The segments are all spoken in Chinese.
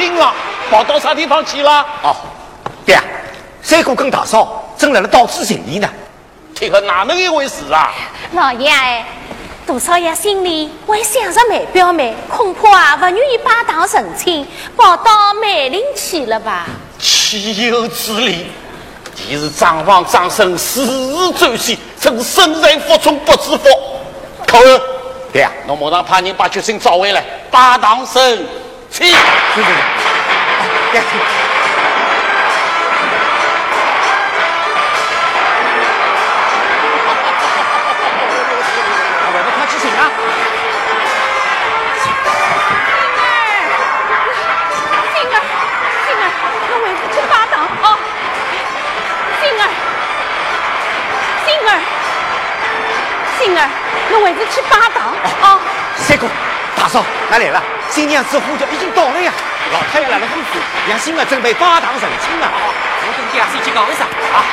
请提中新郎，跑到啥地方去了？哦，爹，三哥跟大嫂正来了到此行礼呢。这个哪能一回事啊？老爷哎，杜少爷心里还想着梅表妹，恐怕不愿意把堂成亲，跑到梅林去了吧？岂有此理！你是张房张生，死日转西，真是生在福中不知福。口儿，爹啊，侬马上派人把决心找回来，把堂成亲。是是是，爹。我为是去拜堂啊！三哥、大嫂，俺来了，新娘子呼叫已经到了呀！老太爷来了吩咐，让新儿准备拜堂成亲啊！我跟爹先去讲一声啊！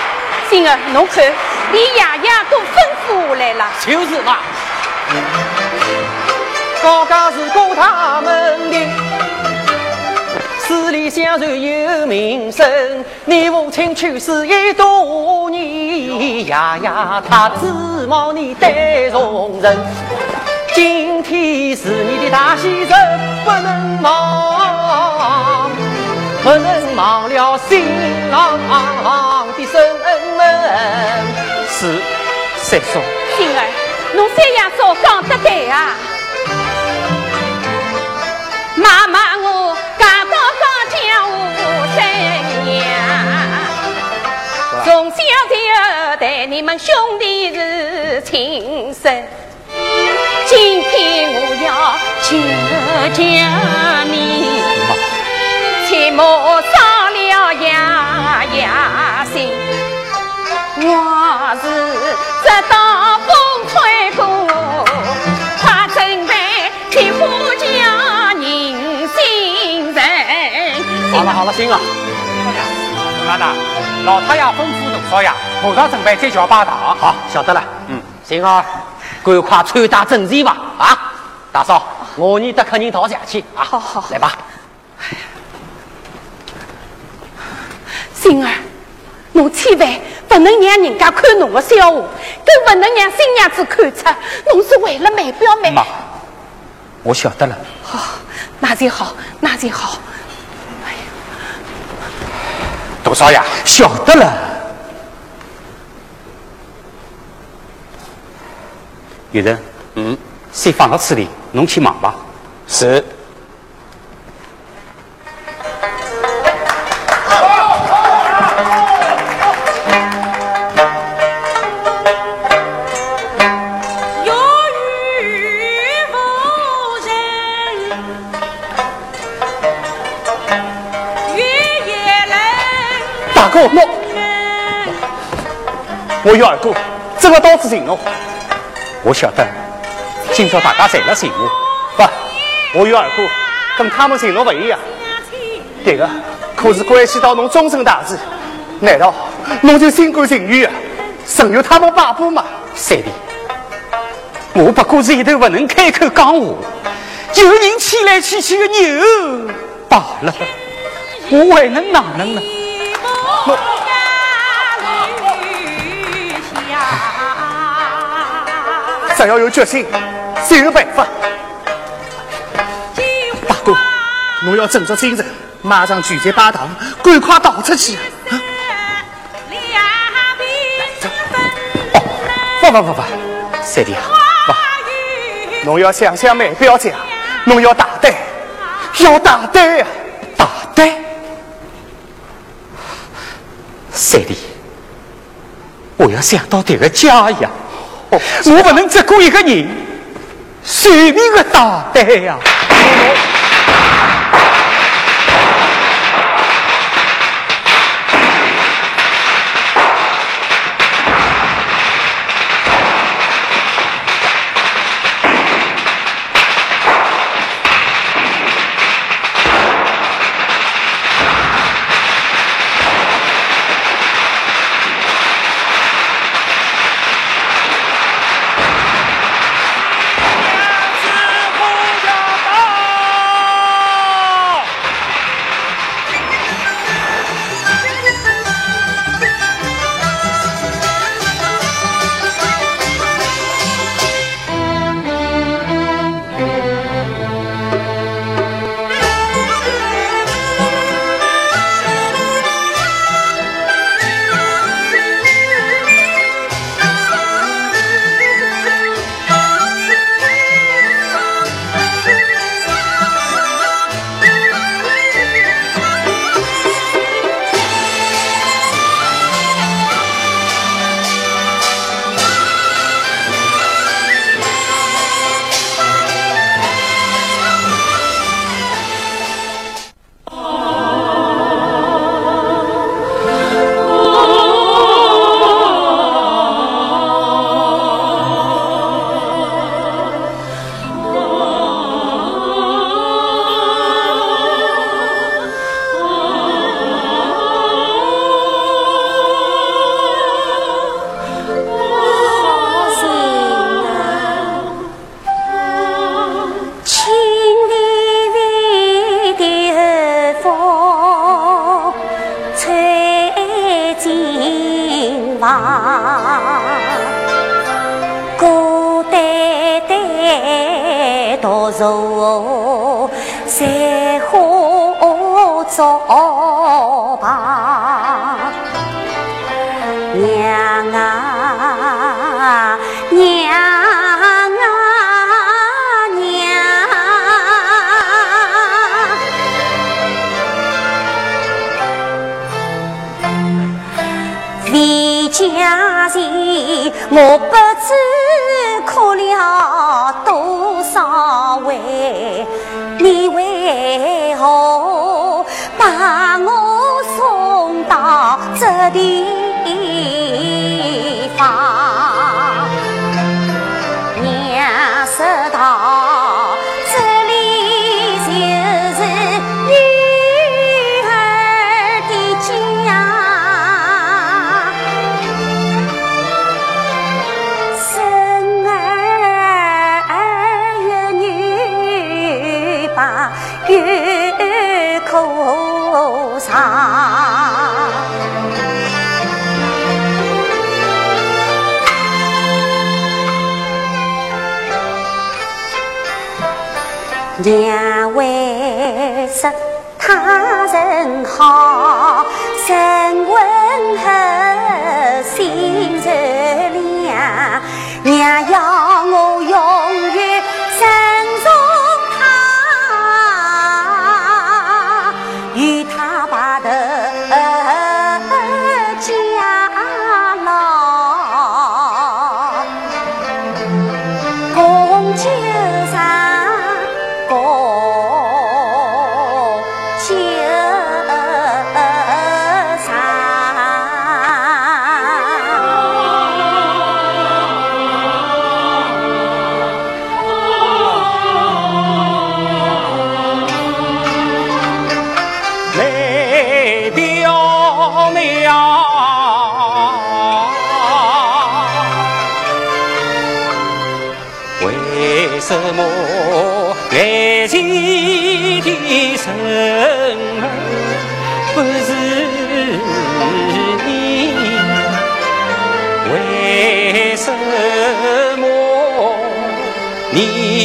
新儿，侬看，连爷爷都吩咐我来了。就是嘛。高家是过他们的，十里相传有名声。你父亲去世已多年，爷爷，他指望你担重任。今天是你的大喜日，不能忘，不能忘了新郎的身份。是，三叔。星儿，侬三爷所讲得对啊。妈妈，我嫁到高家五十年，从小就待你们兄弟是亲生。今天我要求家面，切莫伤了爷爷心。我是直到风吹过，快准备去夫家迎新人。好了好了，行了。老大，老太爷吩咐杜少爷，马上准备再叫拜堂。好，晓得了。嗯，行啊。赶快穿戴整齐吧！啊，大嫂，我你得客人到下去啊！好好，来吧。星儿，侬千万不能让人家看侬的笑话，更不能让新娘子看出侬是为了卖表妹。妈，我晓得了。好，那就好，那就好。哎呀，杜少爷，晓得了。有人，嗯，先放到这里，侬去忙吧。是。我，我有二哥，怎么到此行哦？我晓得，今朝大家侪了信我，不，我有二哥，跟他们承诺不一样。这个，可是关系到侬终身大事，难道侬就心甘情愿啊，任由他们摆布吗。三弟，我不过是一头不能开口讲话，有人牵来牵去的牛罢了，我还能哪能呢？只要有决心，就有办法。大哥，侬要振作精神，马上聚集八堂，赶快逃出去！啊！哦，不不不不，三弟啊，不，侬要想想梅表姐，侬要大胆，要大胆啊，大胆！三弟，我要想到这个家呀。我不能只顾一个人，随便个大胆呀！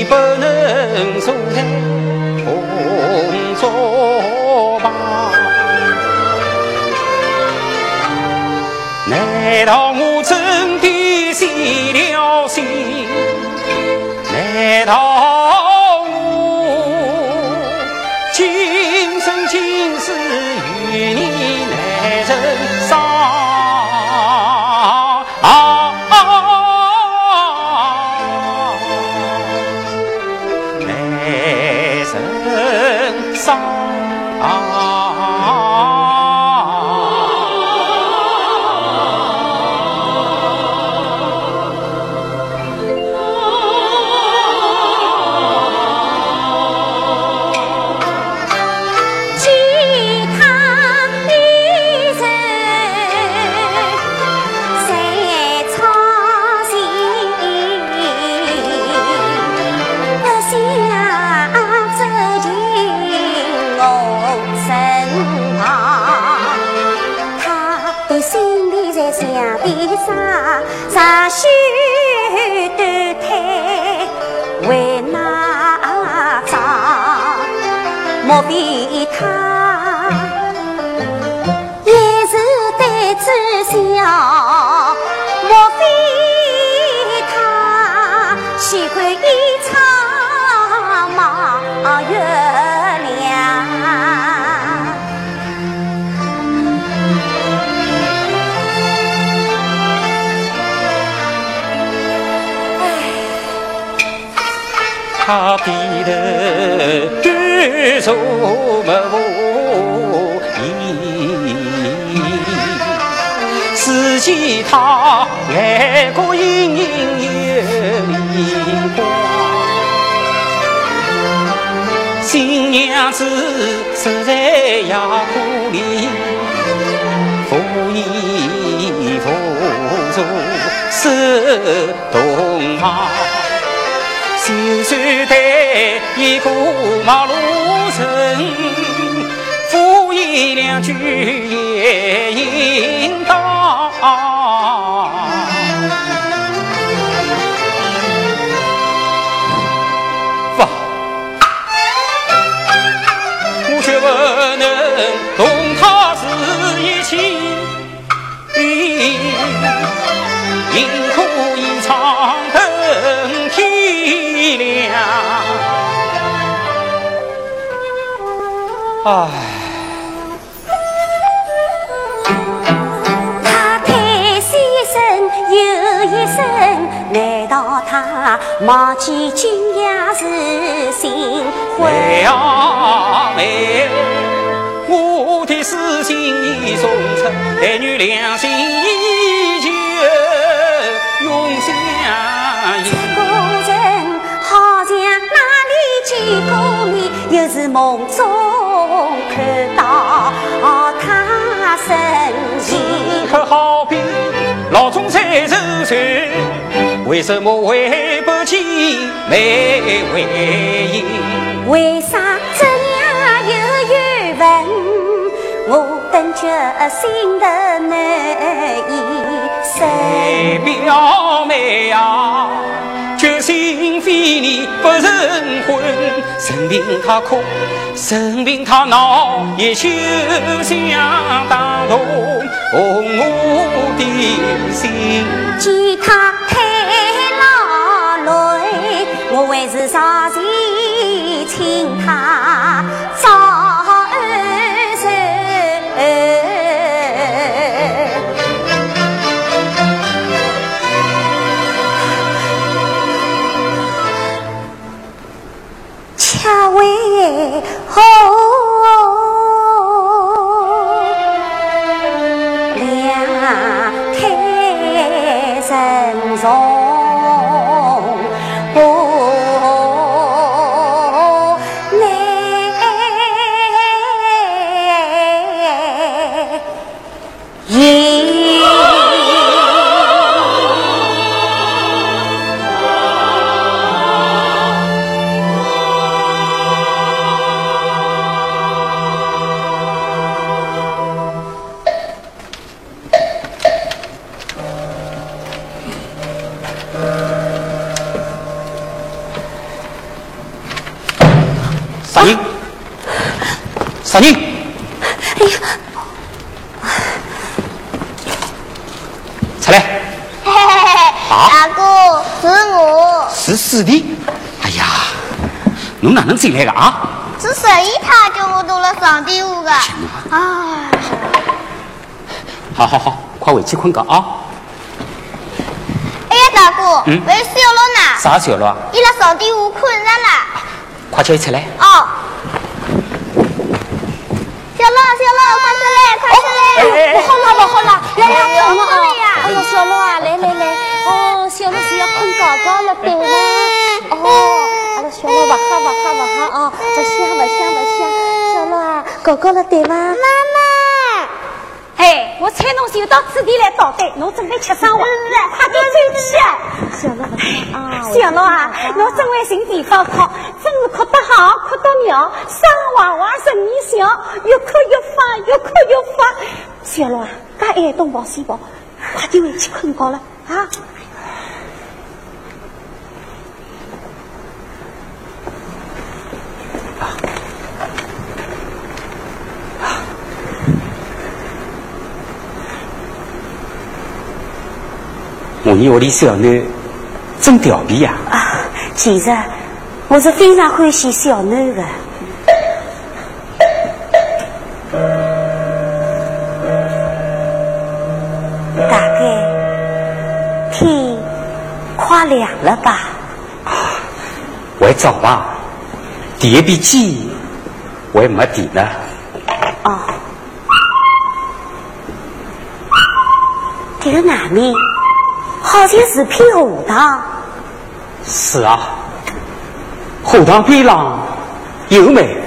你不能坐在红烛旁？难道我真的死了心？难道他也是对子笑？莫非他喜欢一场马月亮？他低头举手无言，只见他眼角隐隐有泪光。新娘子守在衙铺里，扶衣扶坐守洞房。就算对一个马路人，敷衍两句也应当。哇！我却不能同他是一起，宁可一场天亮。唉。他叹息一声又一声，难道他忘记今夜是新婚？妹啊妹，我的事情已送出，男女两心依旧永相依。又是梦中看到他身此影。刻好比老总在周旋，为什么会不见妹回应？为啥这样有缘分？我等决心的难以代生。表妹啊，决心非你不成婚，任凭他哭，任凭他闹，也休想打动我的心。见他太劳累，我还是上前请他哪能进来的啊？是十一他叫我到了上地屋的。啊，好好好，快回去困觉啊！哎呀，大哥，嗯喂，小罗呢？啥小了？伊拉上地屋困着了。快叫伊出来。哦。小罗，小罗，快出来，快出来！不好了，不好了，来来，要等我啊！小罗啊，来来来，哦，小罗是要困觉觉了，对吗？哦，小罗不哈不哈不哈啊，不想不想不想，小罗啊，觉觉了对吗？妈妈，哎，我猜侬是有到此地来捣蛋，侬准备吃生活，快点走起啊！小罗啊，小罗啊，侬真会寻地方哭，真是哭得好，哭得妙，生娃娃十年小，越哭越发，越哭越发。小罗啊，该爱东跑西跑，快点回去困觉了啊！我你屋里小囡真调皮呀、啊，其实我是非常欢喜小囡的。大概天快亮了吧？啊还早啊，第一笔鸡还没底呢。哦，这个外面好像是片荷塘。是啊，荷塘边浪有梅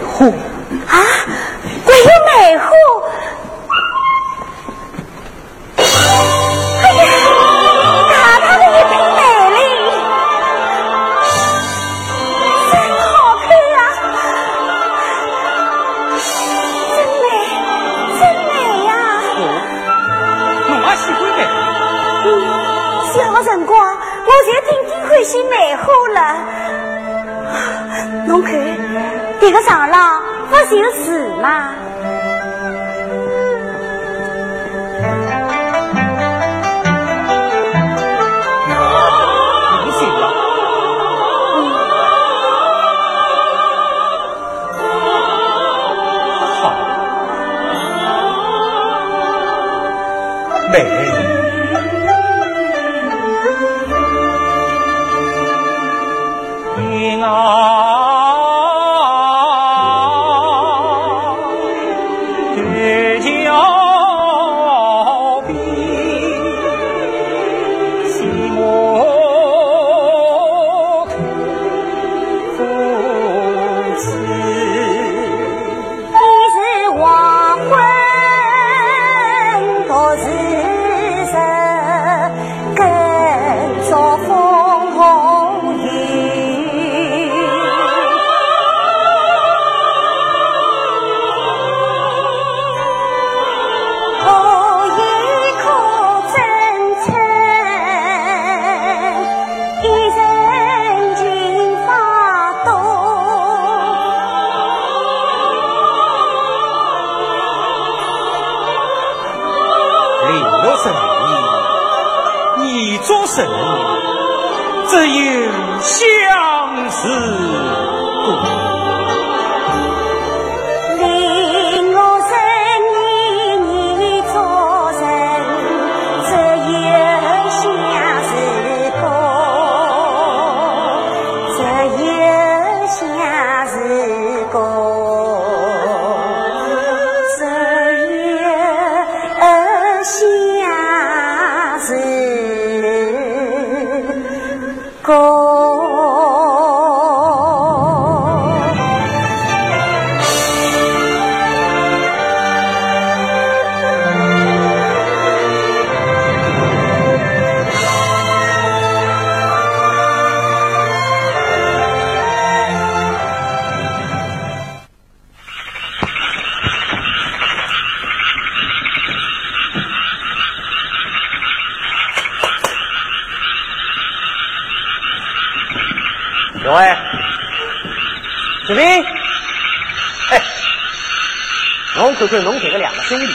就看侬这个两个兄弟，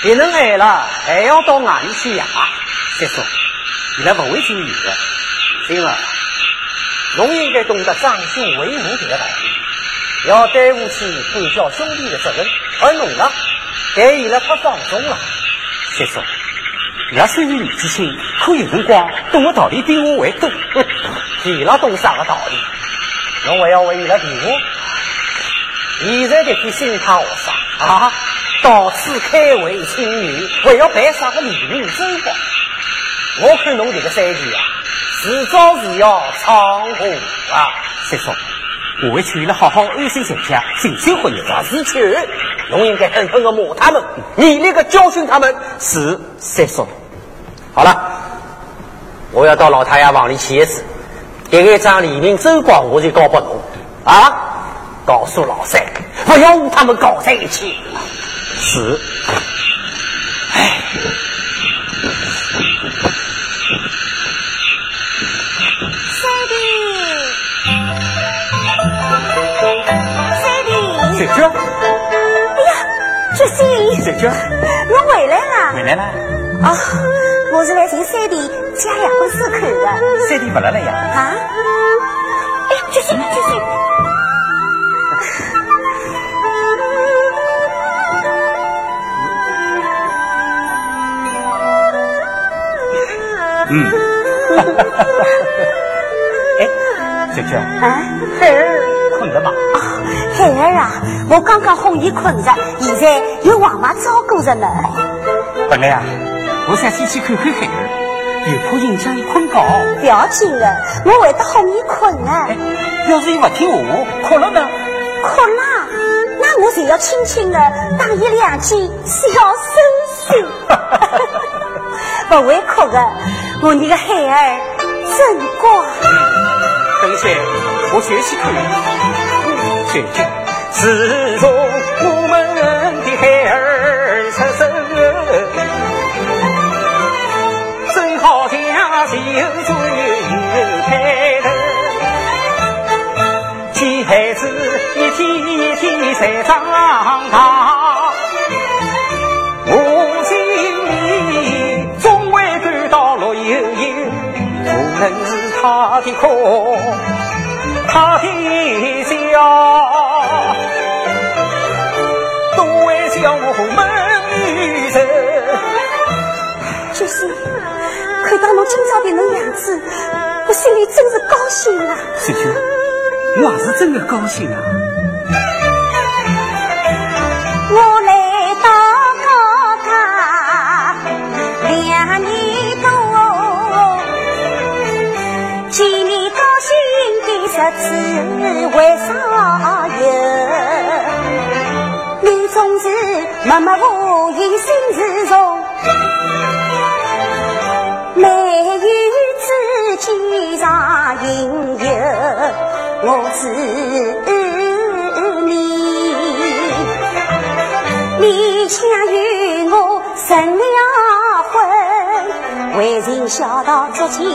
别人爱了还要到外里去呀？再说，你来不会听你的，星儿，侬应该懂得长兄为母这个道理，要担负起管教兄弟的责任，而侬呢，给伊拉太放松了。再说，要是年纪轻，可有辰光懂的道理比我还多。伊拉懂啥个道理？侬还要为伊拉辩护？现在这批新派学生啊，到处开会请女，还要办啥个礼明周光？我看侬这个三弟啊，迟早是要闯祸啊！三叔，我会去了好好安心在家，静心活日那是去，侬应该狠狠的骂他们，严厉的教训他们。是三叔，好了，我要到老太爷房里去一次。这个张李明周光，我就告拨侬啊！告诉老三，不要和他们搞在一起。是，哎，三弟，三弟，姐姐，哎呀，决心，姐姐，侬回来了？回来了。啊，我是来寻三弟家养的手口的。三弟不来了呀？啊？哎，决心，决心。嗯，哎，姐姐，啊，孩儿困了吗？孩儿啊，我刚刚哄你困着，现在有王妈照顾着呢。本来啊，我想先去看看孩儿，又怕影响你困觉。不要紧的，我会得哄你困的。哎，要是伊不听话，哭了呢？哭啦，那我就要轻轻的打伊两记小手手。不会哭的，我那个孩儿真乖。等一下，我先去看。姐姐，自从我们的孩儿出生，正好像是有春又开头，见孩子一天一天在长大，他的哭，他的笑，都会叫我梦里人。就是看到侬今朝的侬样子，我心里真是高兴啊！姐姐，我也是真的高兴啊！我的日子为啥有？你总是默默无言心事重，眉宇之间常隐有，我知你。你想与我成了婚，为情小到做牵牛。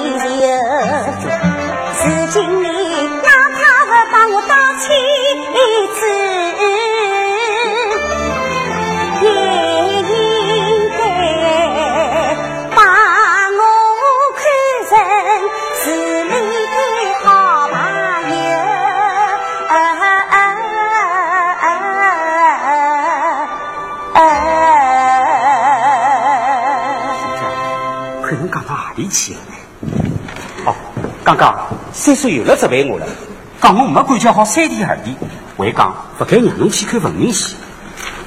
如今你把我当妻子，也应该把我看成是你的好朋友。啊啊啊啊！看侬讲到哪里去了？哦，刚刚三叔又来责备我了，讲我没感觉好三天二地，还讲不该让侬去看文明戏。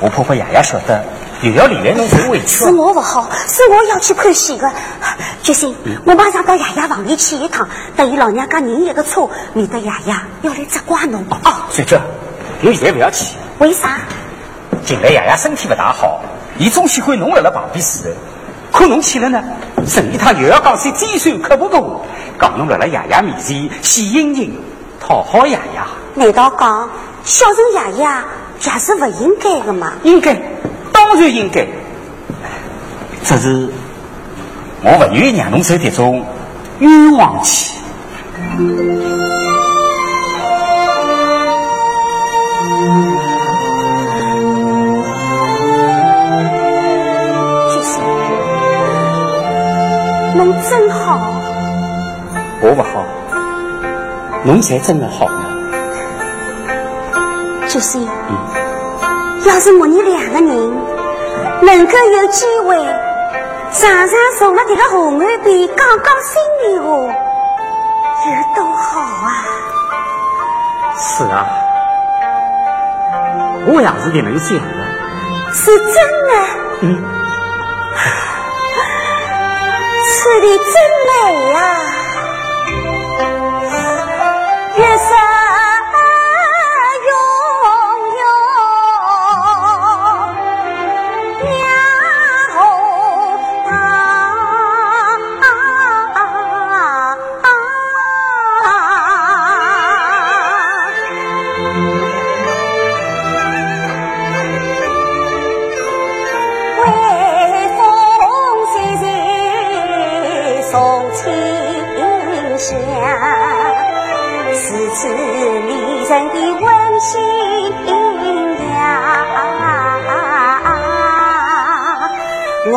我怕怕爷爷晓得，又要连累侬受委屈是。我不好，是我要去看戏的。决心，我马上到爷爷房里去一趟，等伊老娘家认一个错，免得爷爷要来责怪侬。哦，姐姐，侬现在不要去。为啥？近来爷爷身体不大好，伊总喜欢侬辣辣旁边侍候。可侬去了呢，陈一趟又要讲些尖酸刻薄的话，讲侬辣辣爷爷面前戏盈盈，好好养养，难道讲孝顺爷爷也是不应该的吗？应该，当然应该。只是我不愿意让侬受这种冤枉气。玉生，侬真好。我不好。侬才真的好呢。就是。嗯，要是我你两个人能够有机会常常坐了这个河岸边讲讲心里话，有多好啊！是啊，我也是这能想的。是真的。嗯，此地真美呀、月色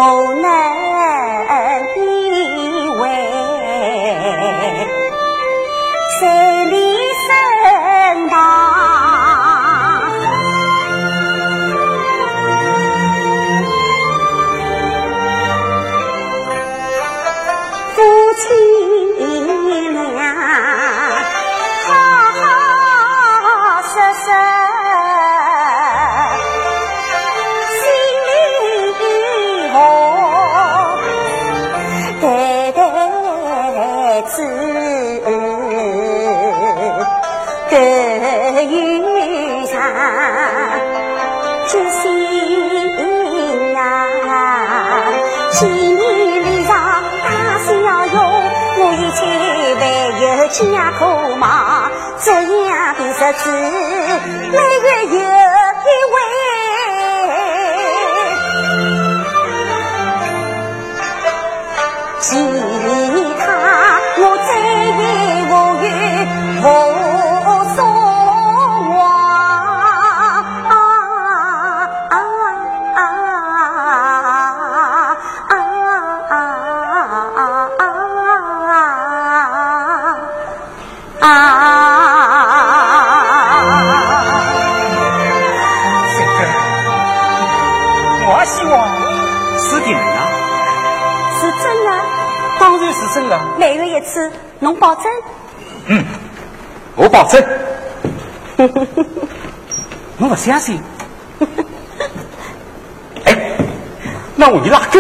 我子每月保证？嗯，我保证。我不相信。哎，那我一拉钩，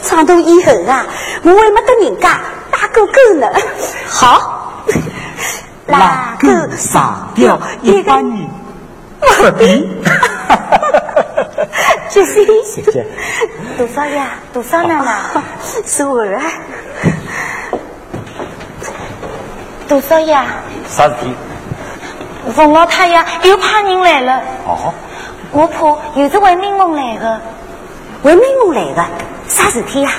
长大以后啊，我还没得人家打过勾呢。好，拉钩上吊一百年，不必。就是谢谢。多少呀？多少呢嘛？十五啊。多少呀？啥事体？冯老太爷又派人来了，哦，我怕又是为民梦来的。为民梦来的，啥事体呀？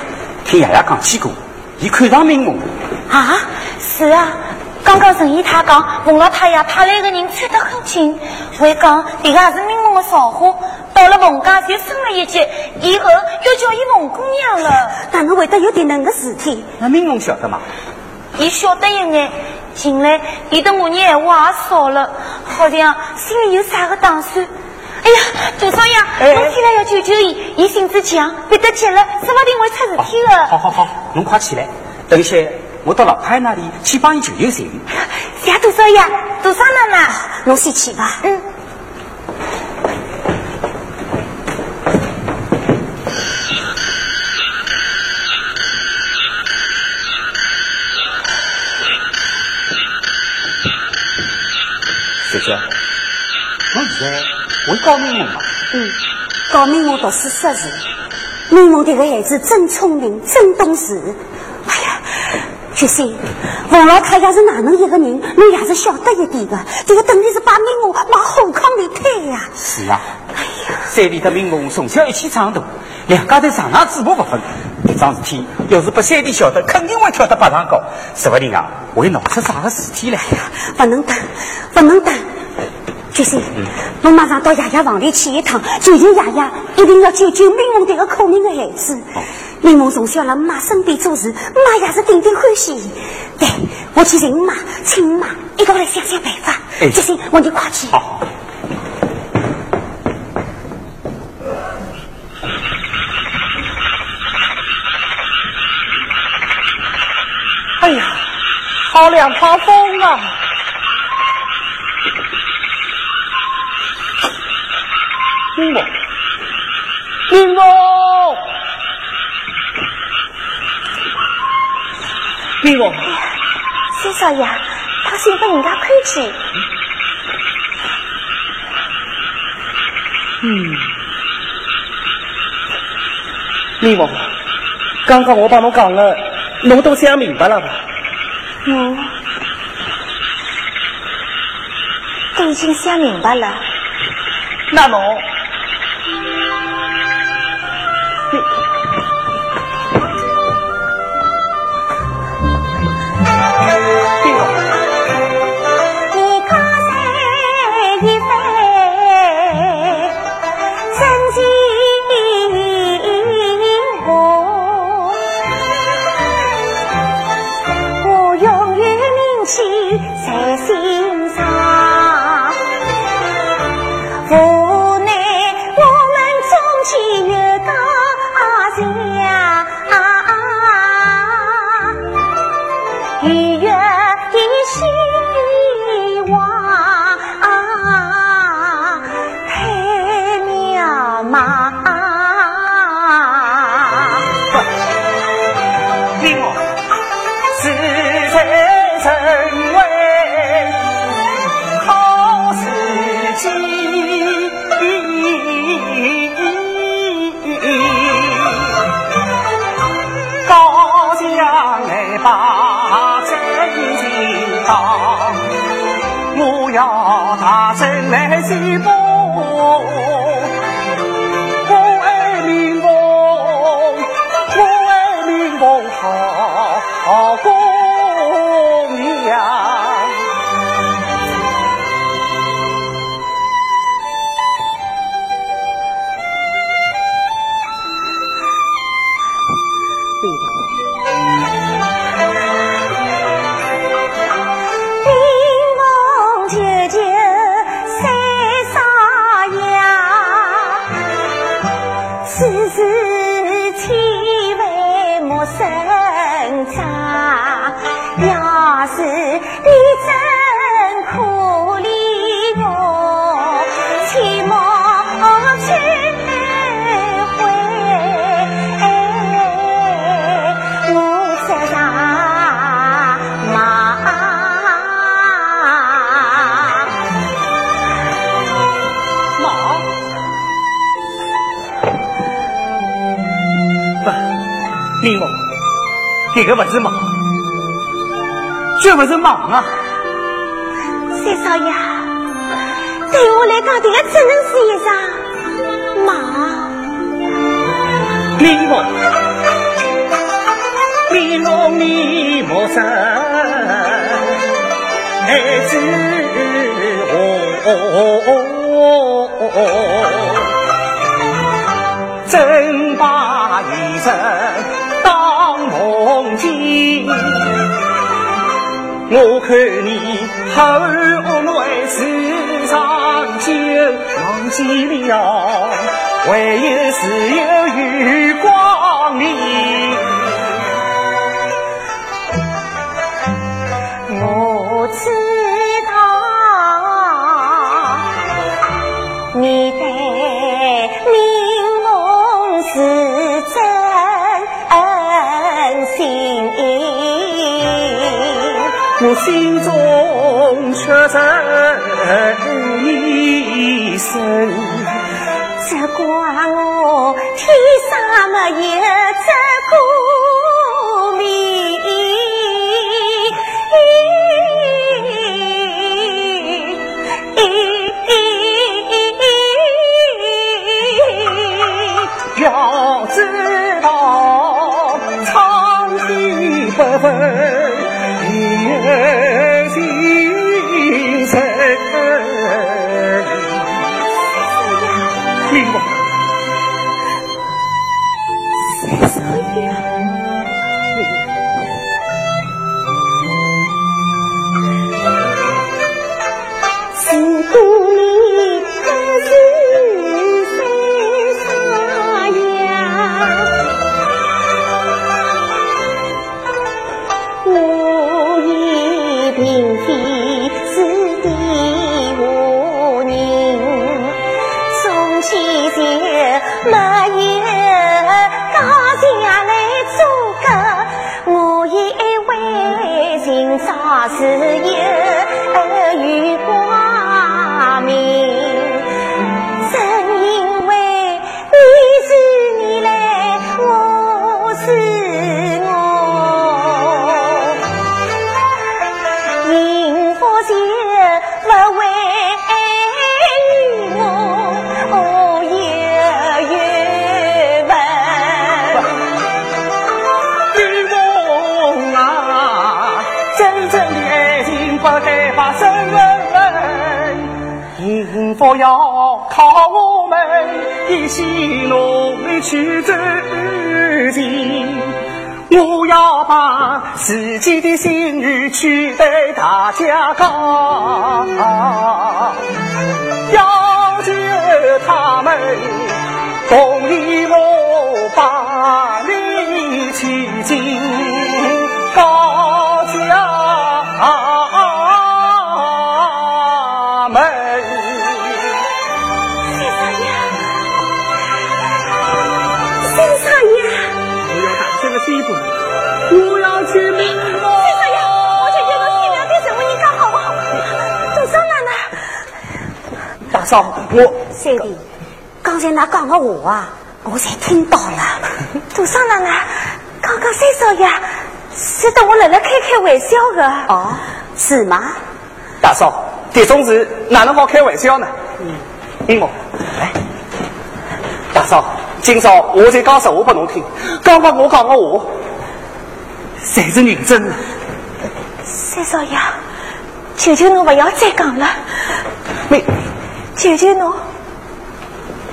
听爷爷讲起过，伊看上民梦，啊？是啊，刚刚陈姨太讲，冯老太爷派来个人穿得很紧，还讲迭个也是民梦的造化，到了冯家就升了一级，以后要叫伊冯姑娘了。哪能会得有点能个事体？那民梦晓得吗？伊晓得一眼，近来伊对我言话也少了，好像心里有啥个打算。哎呀，杜少爷，哎侬起来要救救伊，伊性子强，别得急了，说不定会出事体的。好好好，侬快起来，等一下我到老太那里去帮伊求求情。谢杜少爷，杜少奶奶，侬先去吧。嗯。姐姐，侬现在会搞民梦吗？嗯，搞明梦读书识字，明梦这个孩子真聪明，真懂事。哎呀，决心，王老太爷是哪能一个人，侬也是晓得一点的。这个等于是把明梦往后坑里推呀。是啊，山里的民梦从小一起长大，两家头上下嘴巴不分。这桩事体要是被山地晓得，肯定会跳得八丈高，说不定啊会闹出啥个事体来。不能打，不能等。决心，侬马上到爷爷房里去一趟，求求爷爷一定要救救明梦这个可怜的孩子。美梦从小在妈身边做事，妈也是顶顶欢喜。对，我去寻妈，请妈一个来想想办法。哎，这行，我就快去。好。哎呀，好两套风啊！林某，林某，林某，谢少爷，他是和人家客气。嗯，林某，刚刚我帮侬讲了，侬都想明白了吧？嗯，都已经想明白了。那侬。绝不是忙啊！三少爷，对我来讲，这个只能是一场忙。你莫，你莫，你莫生，孩子哦，真把一生当。梦境，我看你后来时长久，忘记了，唯有自由与光明。心中却着一生，只怪我天生没有真明我三弟，刚才那讲的话啊，我才听到 了。杜少奶奶，刚刚三少爷是得我来来开开玩笑的。哦，是吗？大嫂，这种事哪能好开玩笑呢？嗯，英某，来，大嫂，今朝我再讲实话给侬听。刚刚我讲的话，才是认真的。三少爷，求求侬不要再讲了。没。求求侬，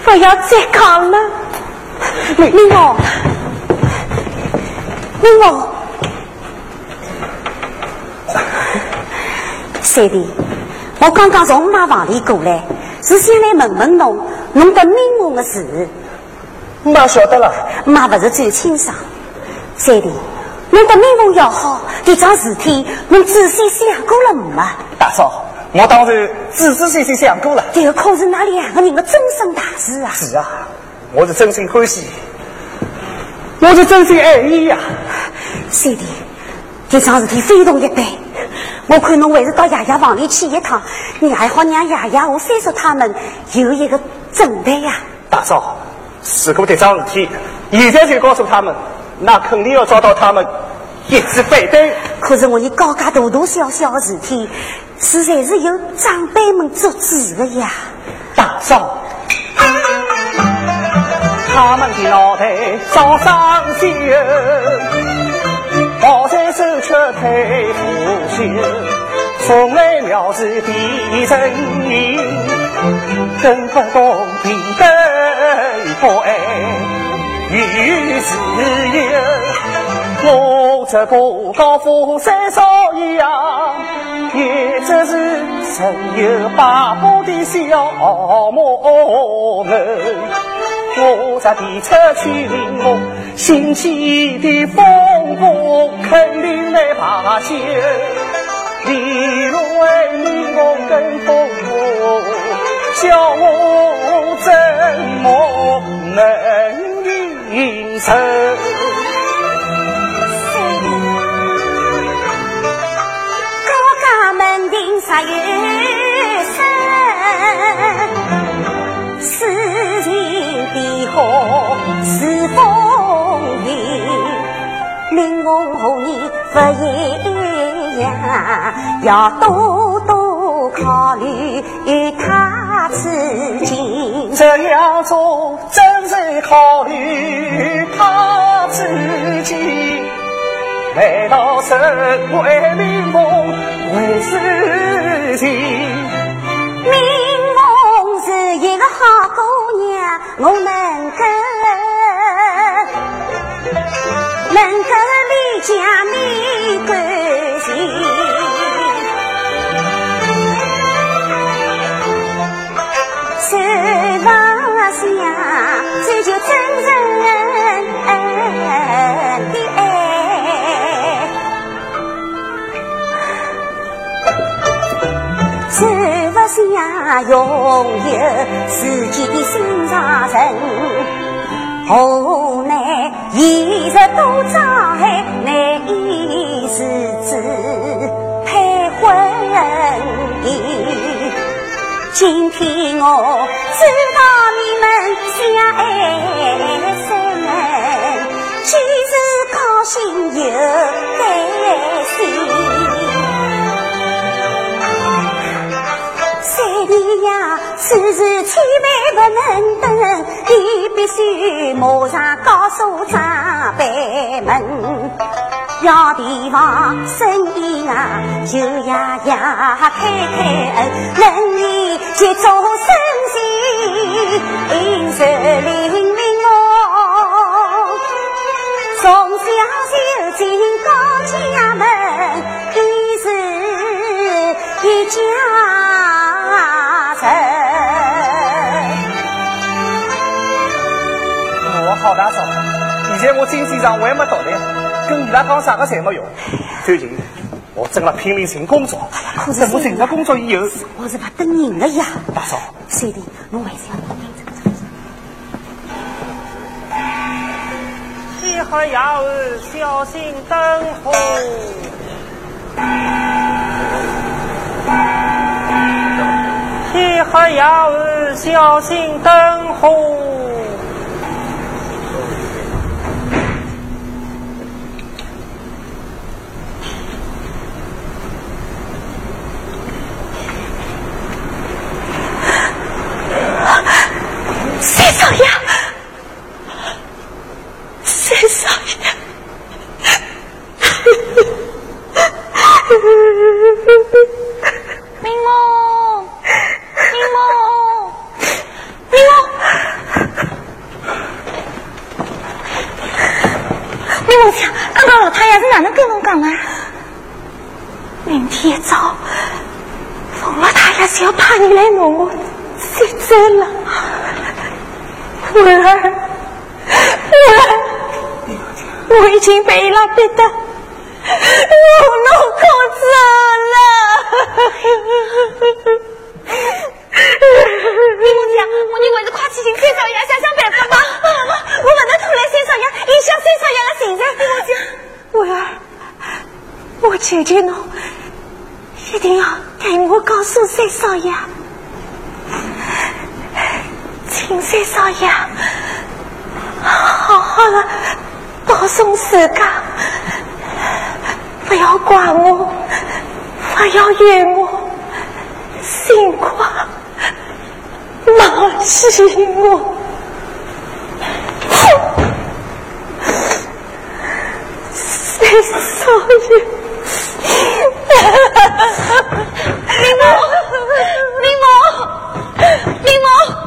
不要再讲了，明我，明我，三弟，我刚刚从妈房里过来，是先来问问侬，侬的明王的事。妈晓得了，妈不是最清爽。三弟，侬的明王要好，这桩事体侬仔细想过了吗？大嫂。我当然仔仔细细想过了，这个可是那两个人的终身大事啊！是啊，我是真心欢喜，我是真心爱你呀，三弟，这桩事体非同一般。我看侬还是到爷爷房里去一趟，你还好让爷爷和三叔他们有一个准备呀。大嫂，如果这桩事体现在就告诉他们，那肯定要遭到他们一致反对。可是我一搞噶大大小小的事体。实在是由长辈们做主的呀，大嫂，他们的脑袋早上修，抱在手却太腐朽，从来藐视地人民，更不懂平等不爱与自由，我这不高富三少爷。也只是曾有八宝的小魔人，我这地出去领我新起的风波，肯定来罢休。李若为你我跟风我，叫我怎么能应承？十有生，事情变好是风云，令我和你不一样，要多多考虑他自己。这样做真是考虑他自己。来到守为民公为事情，民公是一个好姑娘，我能够，能够立家立国情。那拥有自己的心上人，无奈现实多灾，难以自主配婚姻。今天我知道你们相爱深，既是高兴又担心。此事千万不能等，你必须马上告诉长辈们，要提防生意啊，就呀呀开开恩，能力接做生意，应受灵灵哦，从小就进高家门，已是一家。好大嫂，以前我经济上我也没独立，跟伊拉讲啥个侪没用。最近我正在拼命寻工作，等我寻到工作以后，我是怕等人了呀。大嫂，兄弟，侬还是要等等。天黑夜暗，小心灯火。天黑夜暗，小心灯火。三少爷，三少爷。明梦，明梦，明梦，明梦讲，刚刚老太爷是哪能跟侬讲的？明天一早，冯老太爷就要派人来拿我接走了。文儿，文儿，我已经被伊拉逼得无路可走了。你莫讲，我认为是快去寻三少爷想想办法吧。我不能拖累三少爷，影响三少爷的。行程。你莫讲，文儿，我求求侬，一定要给我告诉三少爷。请三少爷好好的保重自家，不要怪我，不要怨我，辛苦骂起我。三少爷，林某，林某，林某。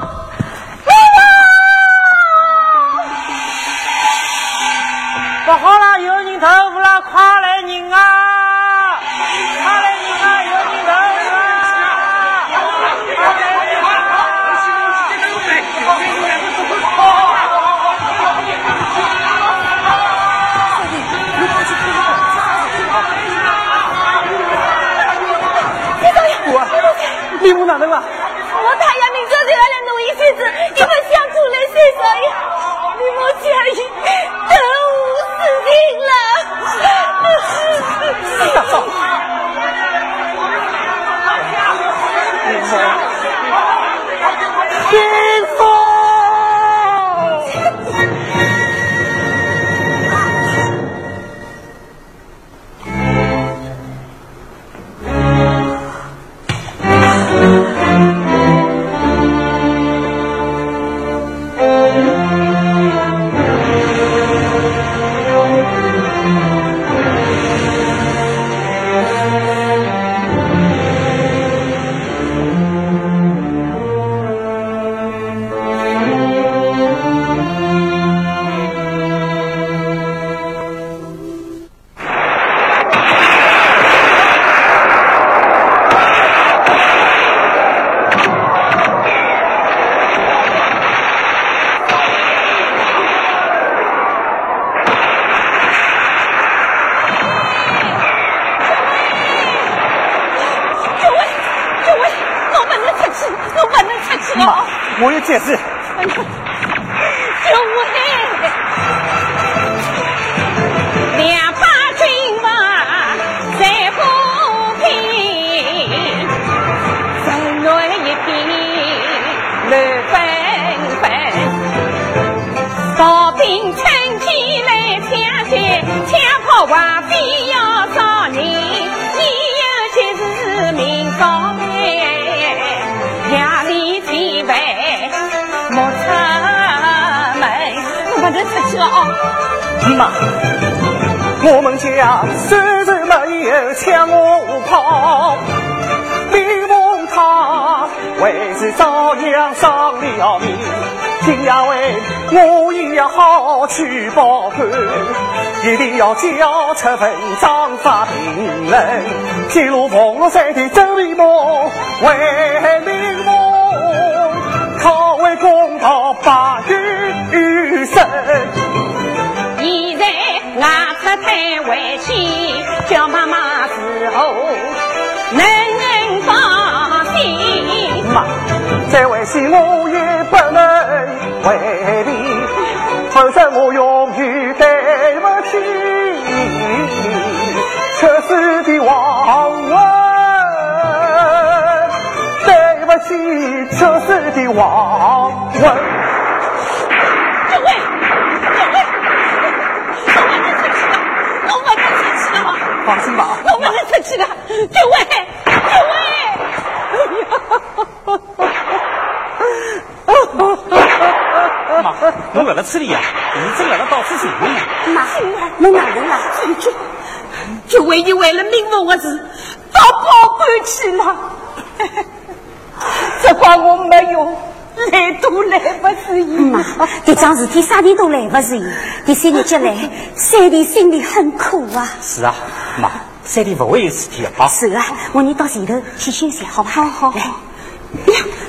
这桩事体啥人都来不及。第三日接来，三弟心里很苦啊。是啊，妈，三弟不会有事体的啊。是啊，我你到前头去休息，好吧？好好好。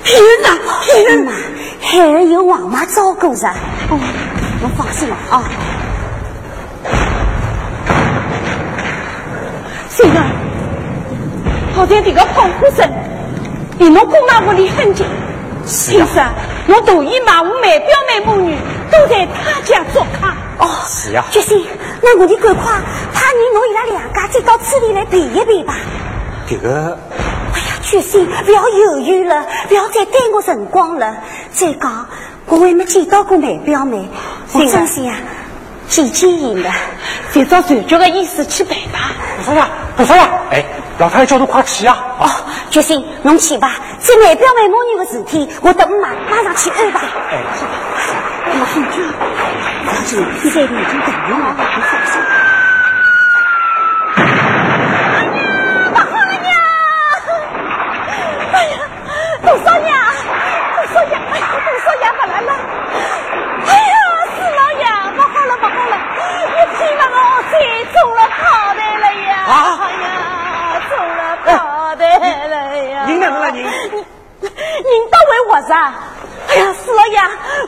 骗人呐，骗人妈，孩儿有王妈照顾着。哦，侬放心了啊。先生，好像这个跑呼声离侬姑妈屋里很近。先生，我大姨妈我妹决心，那我哋赶快派人侬伊拉两家再到村里来陪一陪吧。这个哎呀，决心，不要犹豫了，不要再耽误辰光了。再讲，我还没见到过梅表妹，我真心啊，见见伊了。就照传脚的意思去办吧。不说呀，不说呀，哎，老太太叫侬快去啊！哦，决心，侬去吧。这梅表妹母女的事体，我等马马上去安排。哎，马上去。小姐，你这里已经等人了，不放心。大好娘！哎呀，杜少爷，杜少爷，哎呀，杜少爷不来了！哎呀，四老爷，不好了，不好了！我天哪，我再中了炮弹了呀！啊哎呀，中了炮弹了呀！您哪能了您您到位我啥？哎呀，四老爷，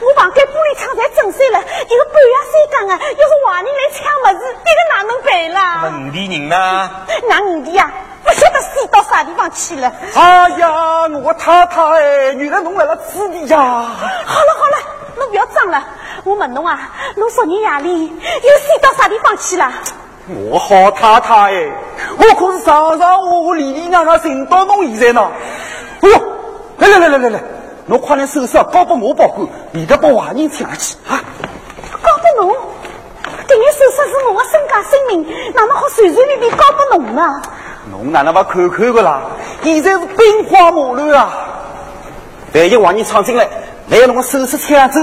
我房间玻璃窗才震碎了，一个半夜三更啊，要是坏人来抢么子，这个哪能办啦？那五弟人呢？那五弟呀，不晓得飞到啥地方去了。哎呀，我太太哎，原来侬来了此地呀！好了好了，侬不要装了。我问侬啊，侬昨日夜里又飞到啥地方去了？我好太太哎，我可是常常下下里里外外寻到侬现在呢。哎呦，来来来来来来，侬快来手手交给我保管，免得把坏人抢去啊！交拨侬？这眼手术是我的身家性命，哪能好随随便便交给侬呢？侬哪能不看看个啦？现在是兵荒马乱啊！万一坏人闯进来，来侬个手术抢走，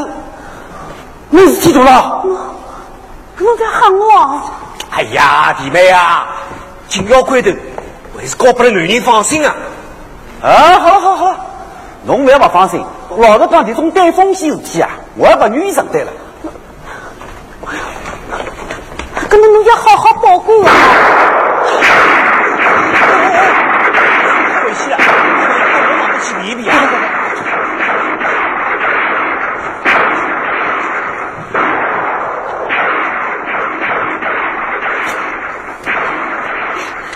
你事体大了。侬在吓我啊？哎呀，弟妹啊，紧要关头，还是交不了男人放心啊。啊，好了好了好了，侬不要不放心，老实讲这种带风险事体啊，我也不愿意承担了。那么侬要好好保管啊！回去啊，我啊。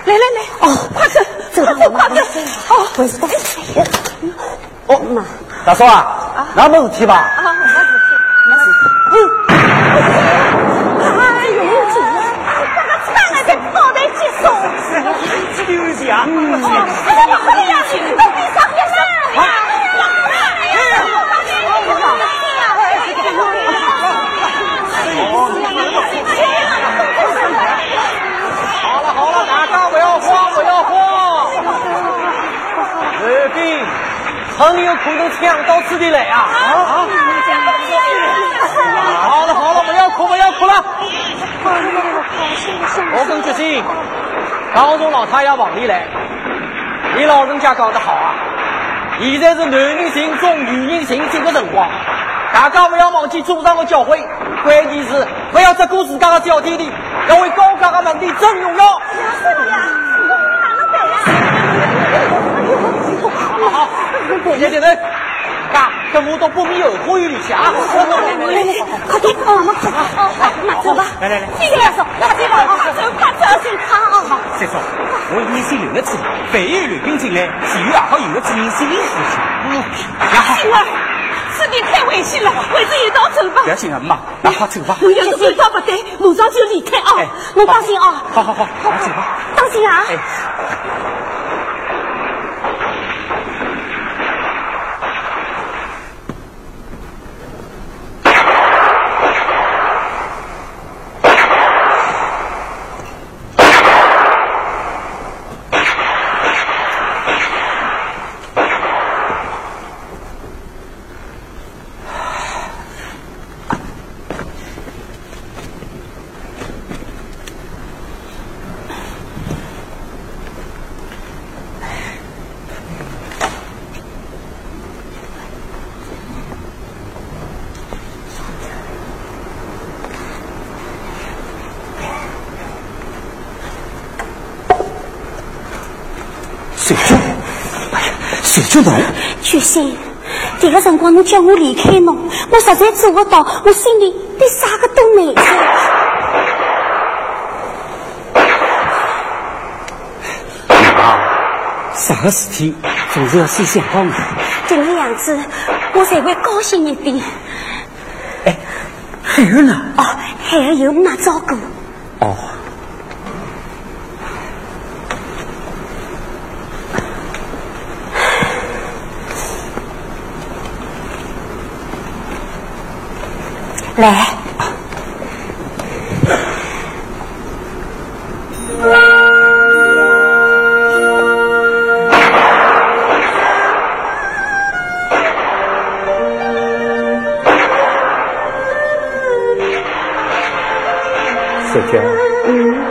来来来，哦，快走，走快走，快走！哦，哦，妈，大嫂啊，那没事体吧？啊，没事体，没事体。哎呦，主任，这个穿了这套的结束。留下。哦，哎呀，快点呀，都闭上眼了。好了好了，大家不要慌，不要慌。士兵，很有可能抢到此地来啊！啊！好了好了，不要哭不要哭了。我跟决心，高中老太爷往里来。你老人家讲得好啊，现在是男人心重、女人心静的辰光，大家不要忘记祖上的教诲，关键是不要只顾自家的小弟弟，要为高家的门第争荣耀。好好，谢谢人，嘎，跟我到不米后花园里去啊！来来，快点，哦，我们走，哦，那走吧。来来来，这个要走，快点吧，快走，快走，先看啊。再说，我已经先留了次，万一乱兵进来，其余也好有个子民心里服气。嗯，也好。星儿，此地太危险了，还是一道走吧不。要紧啊，妈，那好走吧。我要是味道不对，马上就离开啊哎！侬当心啊！好好好，那走吧。当心啊！哎，水军，哎呀，水军侬，决心，这个辰光侬叫我离开侬，我实在做不到，我心里比啥个都难受。啊，啥个事体总是要先想好我。这个样子，我才会高兴一点。哎，海儿呢？哦，孩儿有妈照顾。来，水军，嗯，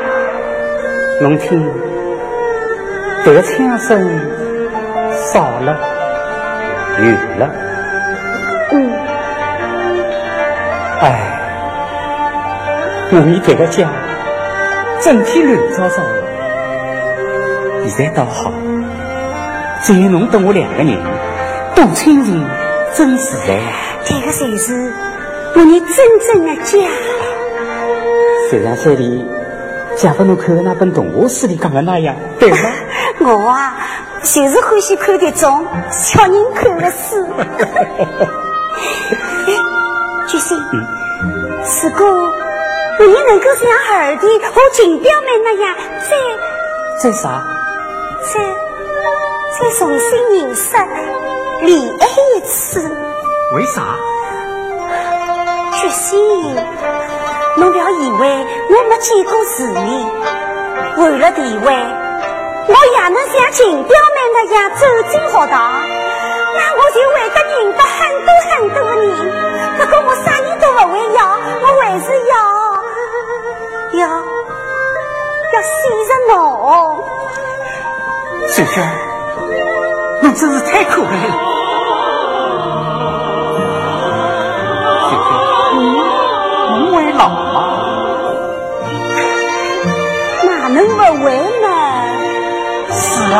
侬听，这枪声少了，远了。我们这个家整天乱糟糟的，现在倒好，只有侬跟我两个人，多亲人，真自在呀。这个才是我们真正的家。山上山里，假如侬看的那本童话书里讲的那样，对吗？我啊，就是欢喜看这种小人看的书。二弟和秦表妹那样，再再啥？再再重新认识、恋爱一次，为啥？雪心，侬不要以为我没见过世面，为了地位，我也能像秦表妹那样走进学堂，那我就会得认得很多很多的人。不过我啥人都不会要，我还是要要信任侬。水娟，侬真是太可爱了。水娟，侬还老吗？哪能不会呢？是啊。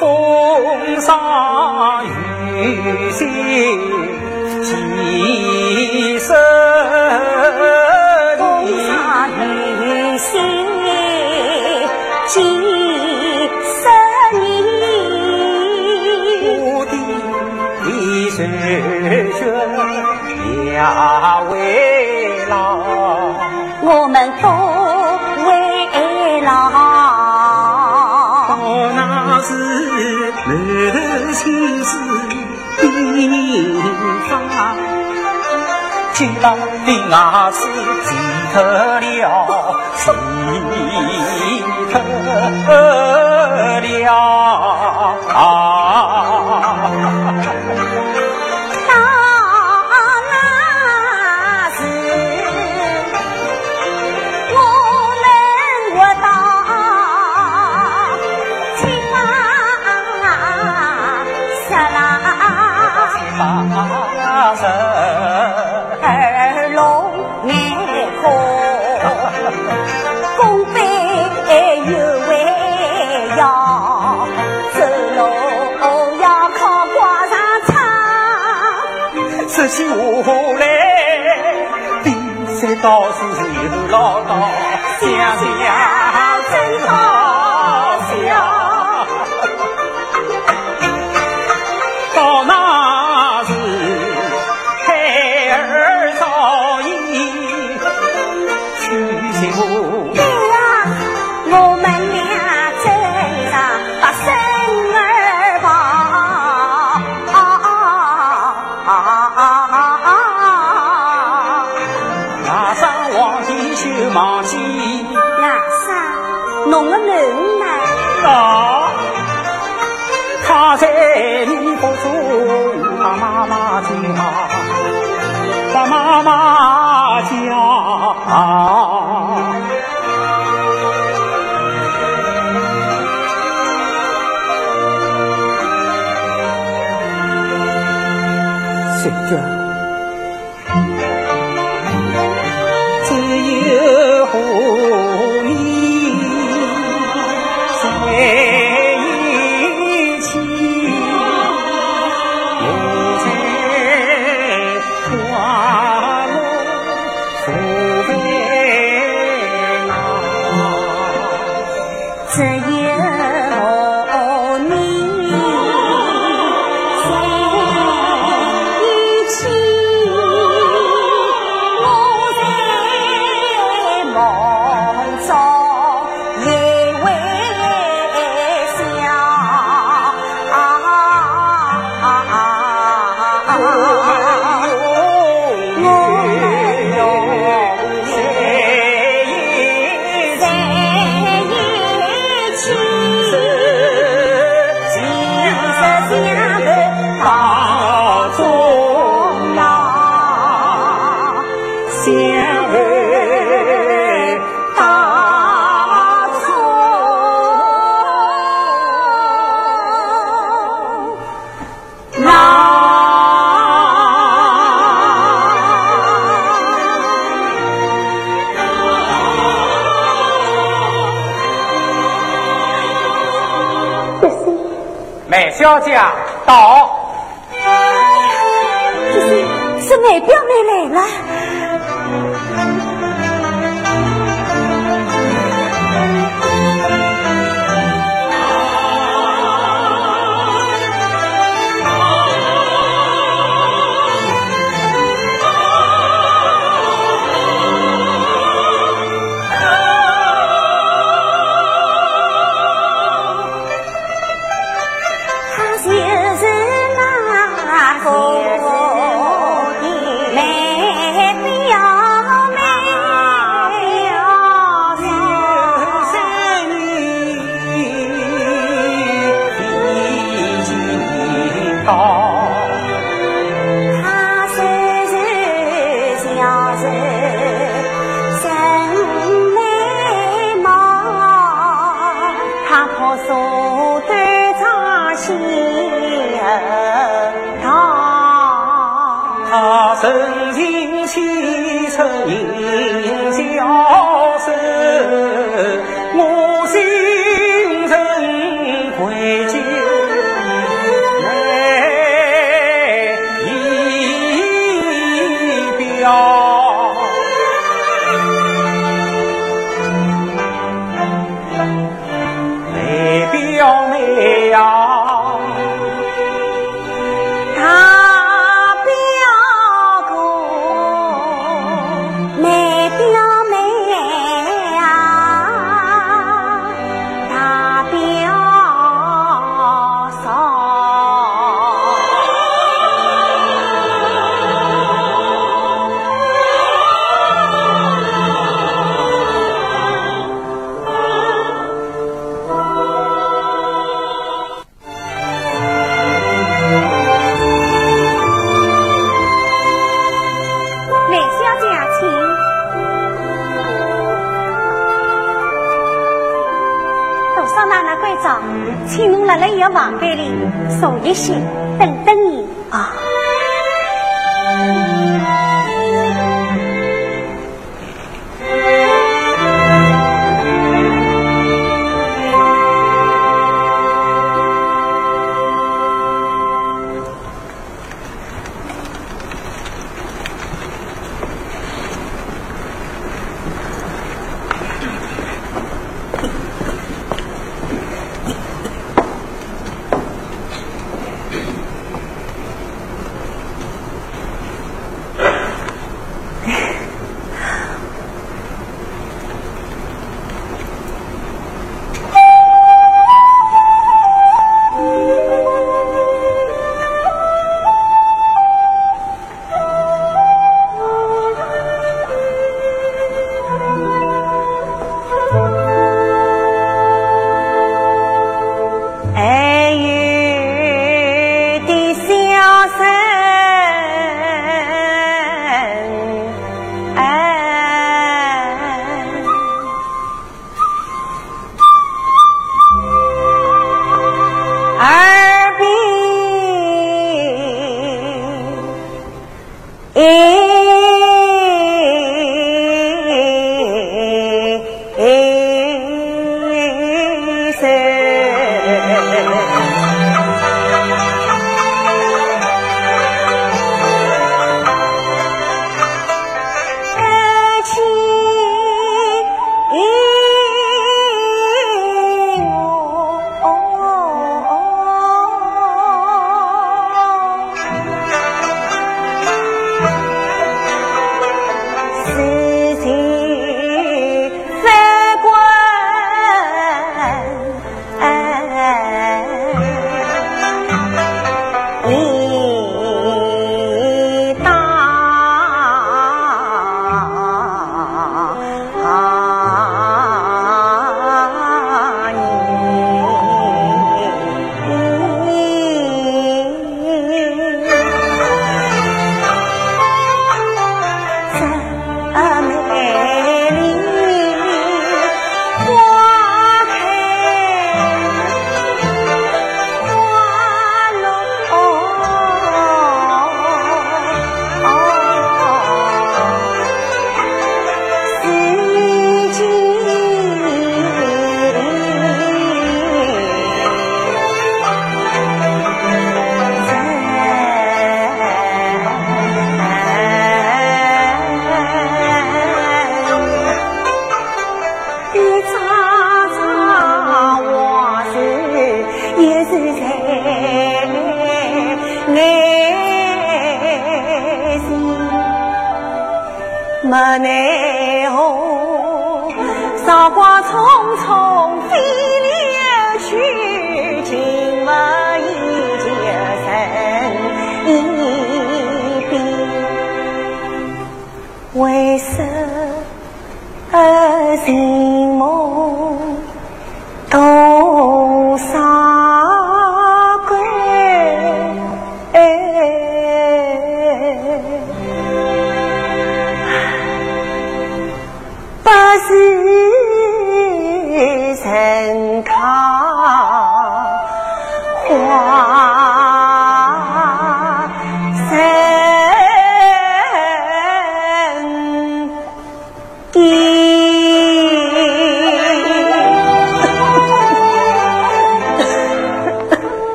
风沙雨歇学两位老，我们都为老。到那时满头青丝鬓发，听到的牙齿齐脱了，齐脱了。起我来，冰山倒是有老道，想想哪边所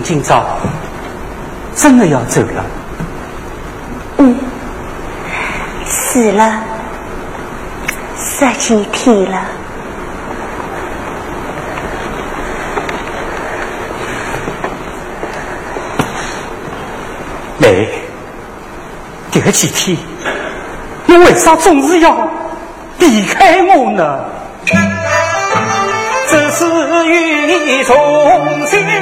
今早真的要走了？嗯，死了十几天了。妹，这几天你为啥总是要离开我呢？这是与你从小。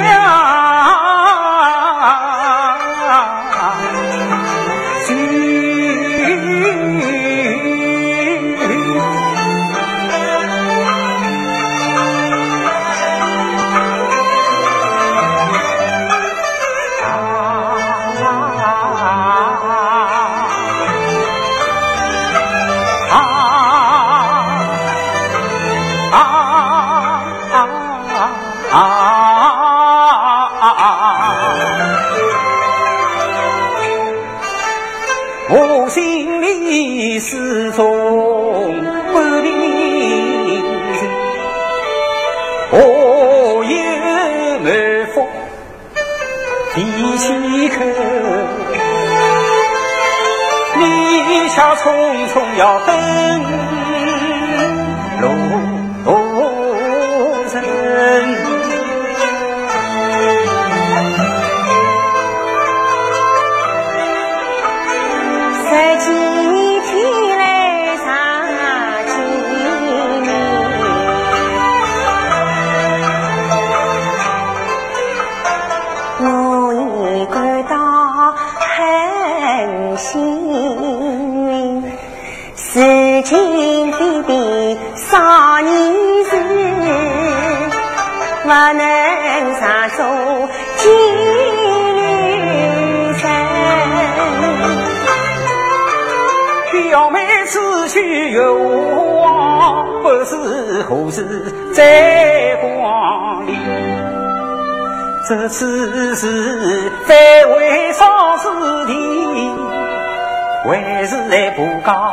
总要等。何时再光临。这次是返回上师弟，还是来浦江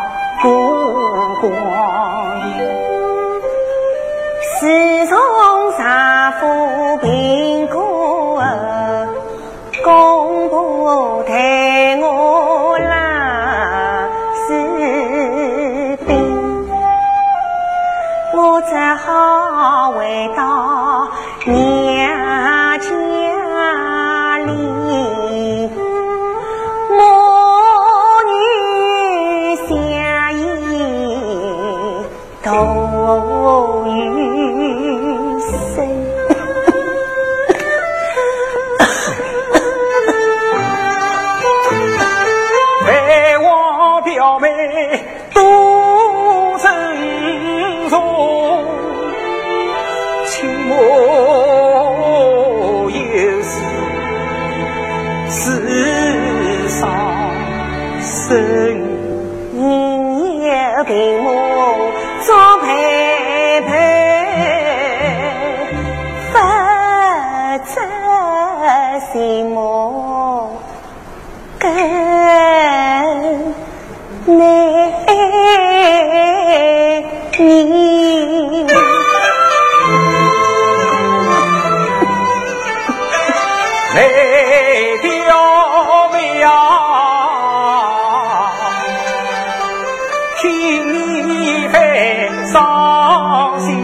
伤心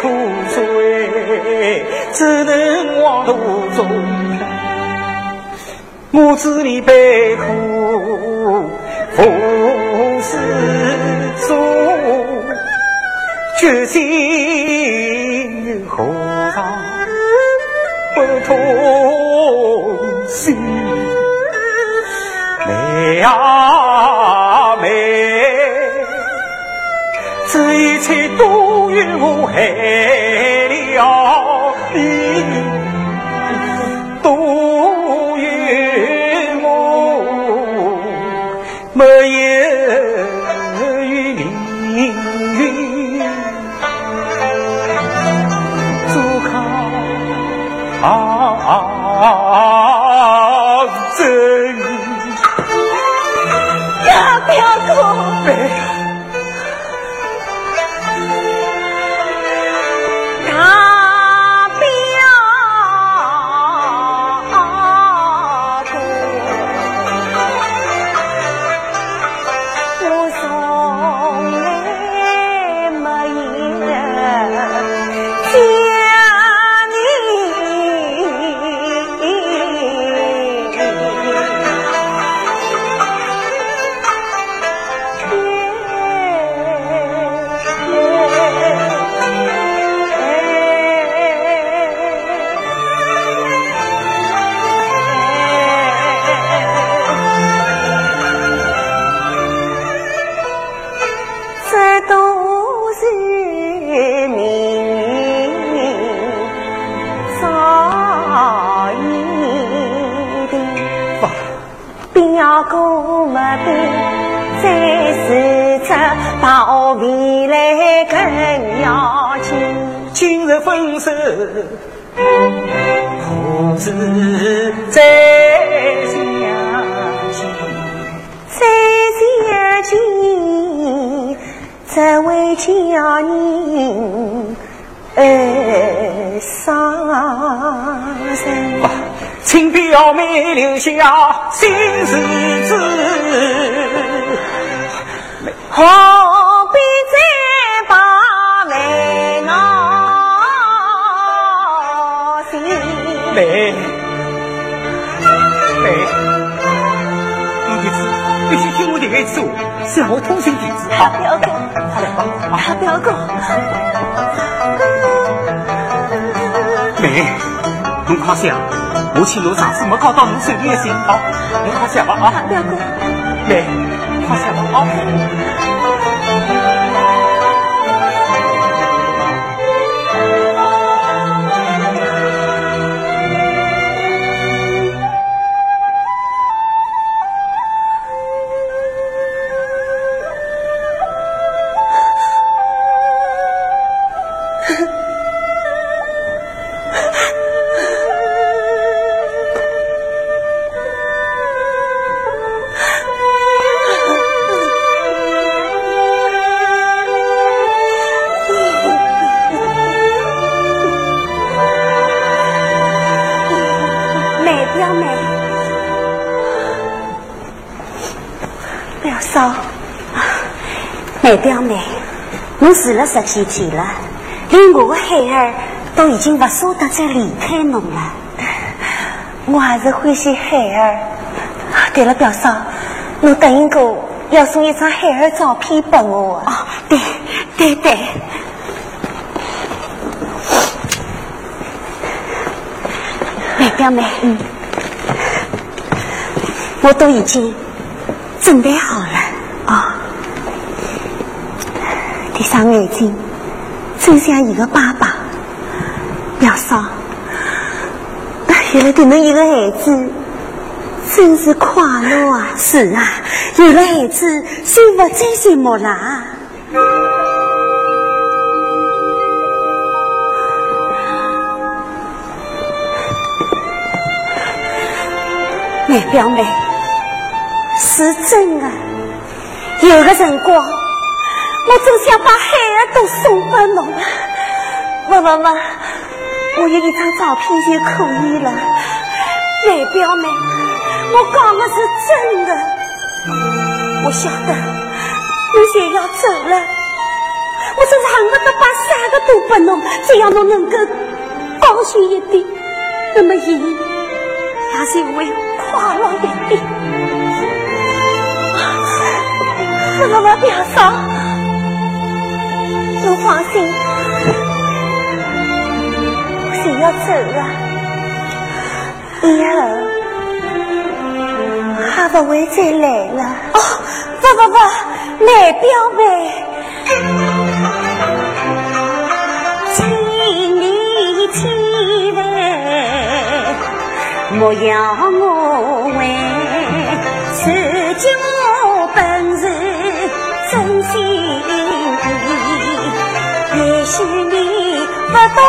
苦水只能往途中母子你悲苦，父死终，决心何尝不痛心？妹啊妹，这一切都。我害了你，啊。手，何时再相见？再相见，只为叫人哀伤神。请表妹留下心事子，何妹妹，你的子必须听我的儿子话，向我通情达理啊！表哥，他表哥，妹，侬快想，我欠侬上次没搞到侬手里的信啊，侬快想吧啊！表哥，妹，快想吧啊！侬住了十几天了，连我的孩儿都已经不舍得再离开侬了。我还是欢喜孩儿。对了，表嫂，侬答应过要送一张孩儿照片给我的。哦，对，对对。妹表妹，嗯，我都已经准备好了啊。闭上眼睛，真像一个爸爸。表嫂，有了对侬一个孩子，真是快乐啊！是啊，有了孩子，就不再寂寞啦。妹表妹，是真的。有个辰光，我真想把孩儿都送给侬。不不不，我有一张照片就可以了。妹表妹，我讲的是真的。我晓得你现要走了，我真是恨不得把啥个都给侬，只要侬能够高兴一点，那么伊也是会快乐一点。是不不，表嫂，侬放心，我现要走了，以后还不会再来了。哦，不不不，来表妹，千里千万。莫要我为，自己也许你不懂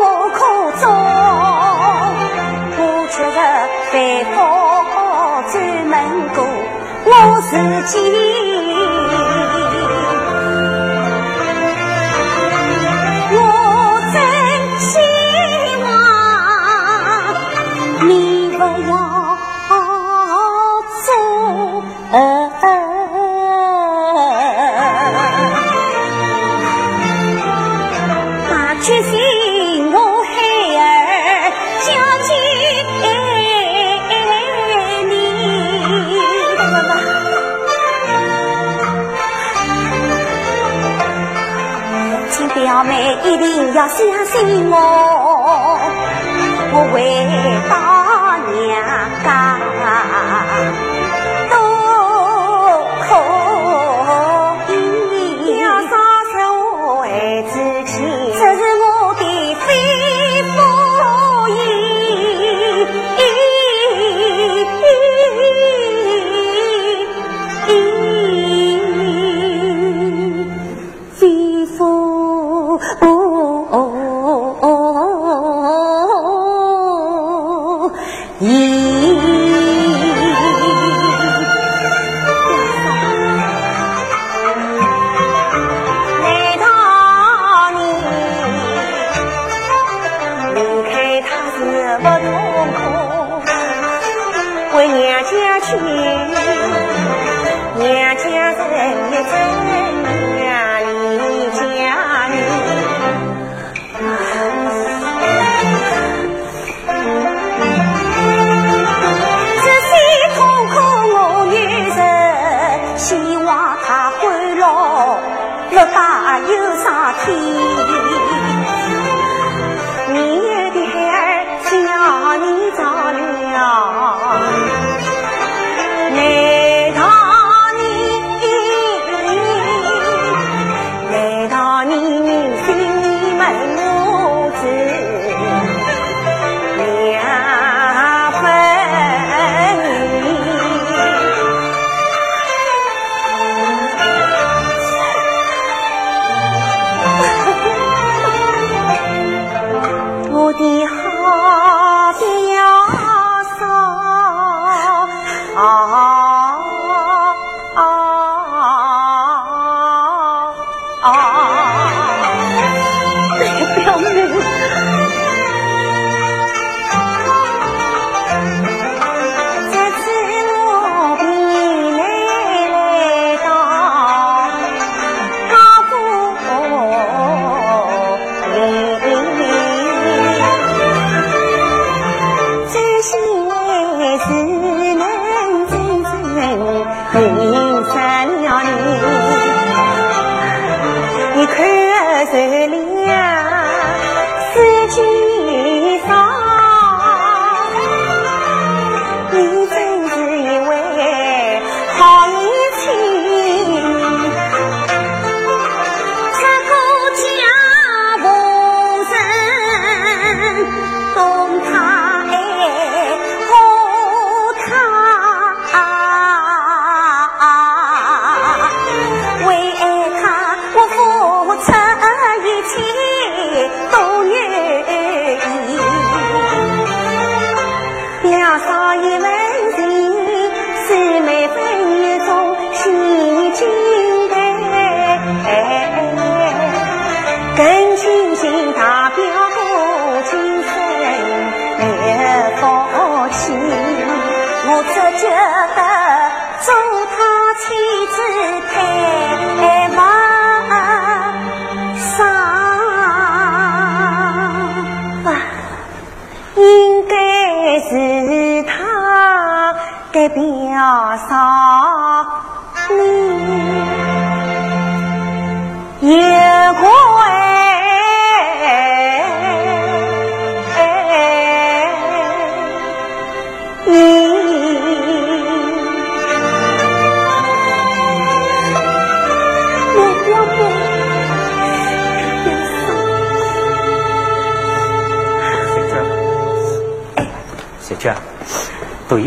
我苦衷，我却是凡夫专门过我自己。要相信我，我会到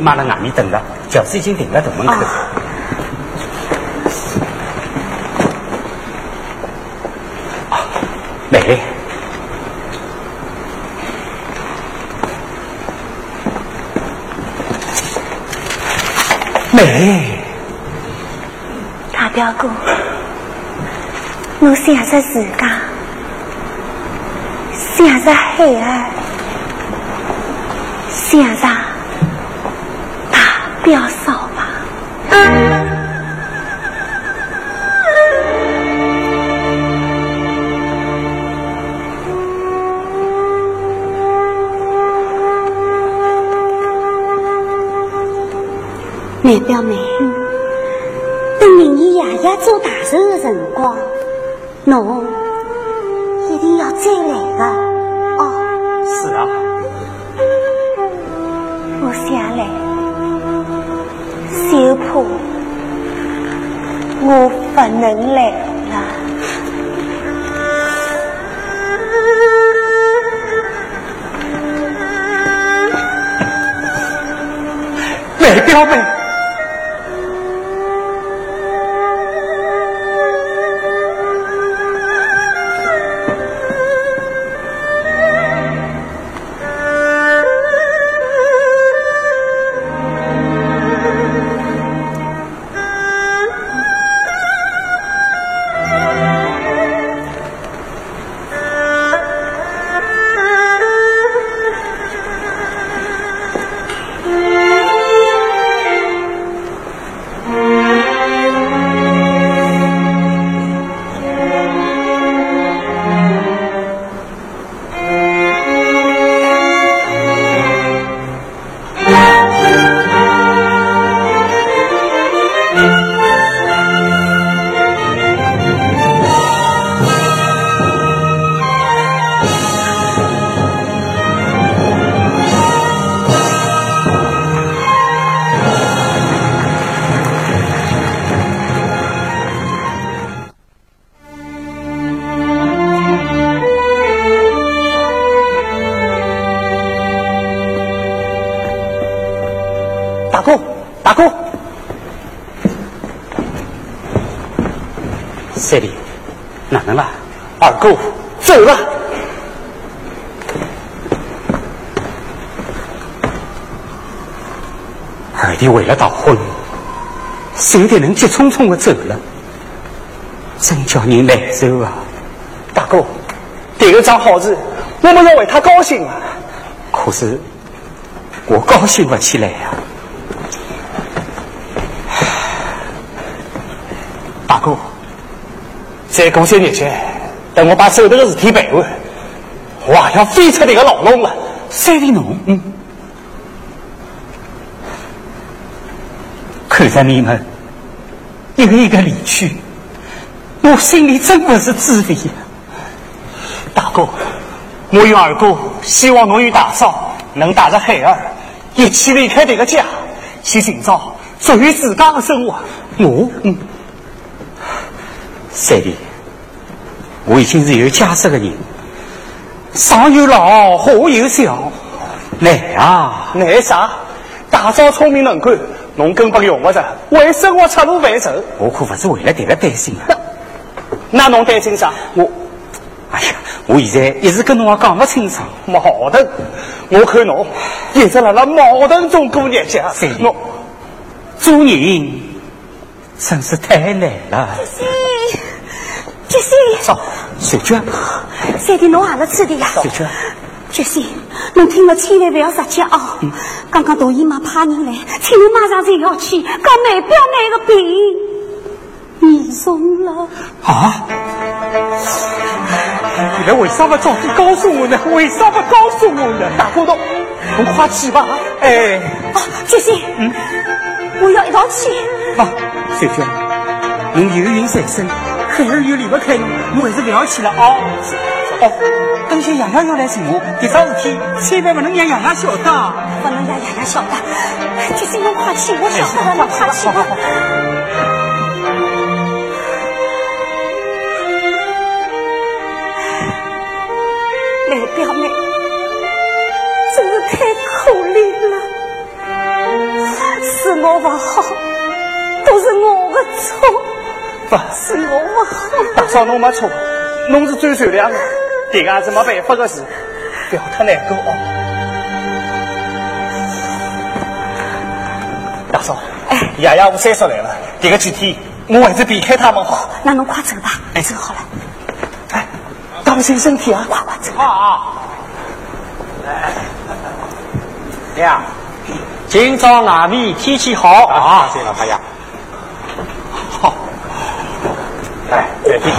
妈在外面等着，轿子已经停在大门口。美，美，大表哥，我想着自家，想着孩儿，想着。表嫂吧，你表妹，这里哪能了？二姑走了。二弟为了倒婚，现在能急匆匆的走了，真叫人难受啊！大哥，这个桩好事，我们要为他高兴啊！可是我高兴不起来呀哥，再过些日子，等我把手头的事体办完，我还要飞出这个牢笼了。三弟侬，嗯，看着你们一个一个离去，我心里真不是滋味呀。大哥，我与二哥希望侬与大嫂能带着孩儿一起离开这个家，去寻找属于自家的生活。我，嗯，三弟，我已经是有家室的人，上有老，下有小，难啊！难啥？大嫂聪明能干，侬根本用不着为生活出路烦愁。我可不是为了这个担心啊！那侬担心啥？我，哎呀，我现在一时跟侬也讲不清楚。矛盾，我看侬一直辣辣矛盾中过日子。三弟我做人真是太难了。走，小娟，三弟侬阿拉吃的呀？小娟，决心，侬听了千万不要直接啊！刚刚大姨妈派人来，请侬马上就要去，讲梅表妹的病严重了。啊！你们为啥不早点告诉我呢？为啥不告诉我呢？大哥侬，侬快去吧。哎，啊，决心，嗯，我要一道去。啊，小娟，侬有孕在身，孩儿又离不开侬，我还是不要去了啊！哦，等些洋洋要来寻我，这桩事体千万不能让洋洋晓得。不能让爷爷晓得，就是侬快去，我晓得了，侬快去吧。梅表妹，真是太可怜了，是我不好，都是我的错，不，是我不好。大嫂侬没错，侬是最善良的，这个也是没办法的事，不要太难过哦。大嫂，哎爷爷我三叔来了，这个几天我还是避开他们好。那侬快走吧，哎走好了，哎，当心身体啊！快快走。啊啊！呀，今朝外面天气好啊！谢了，哎呀，好，哎，对对。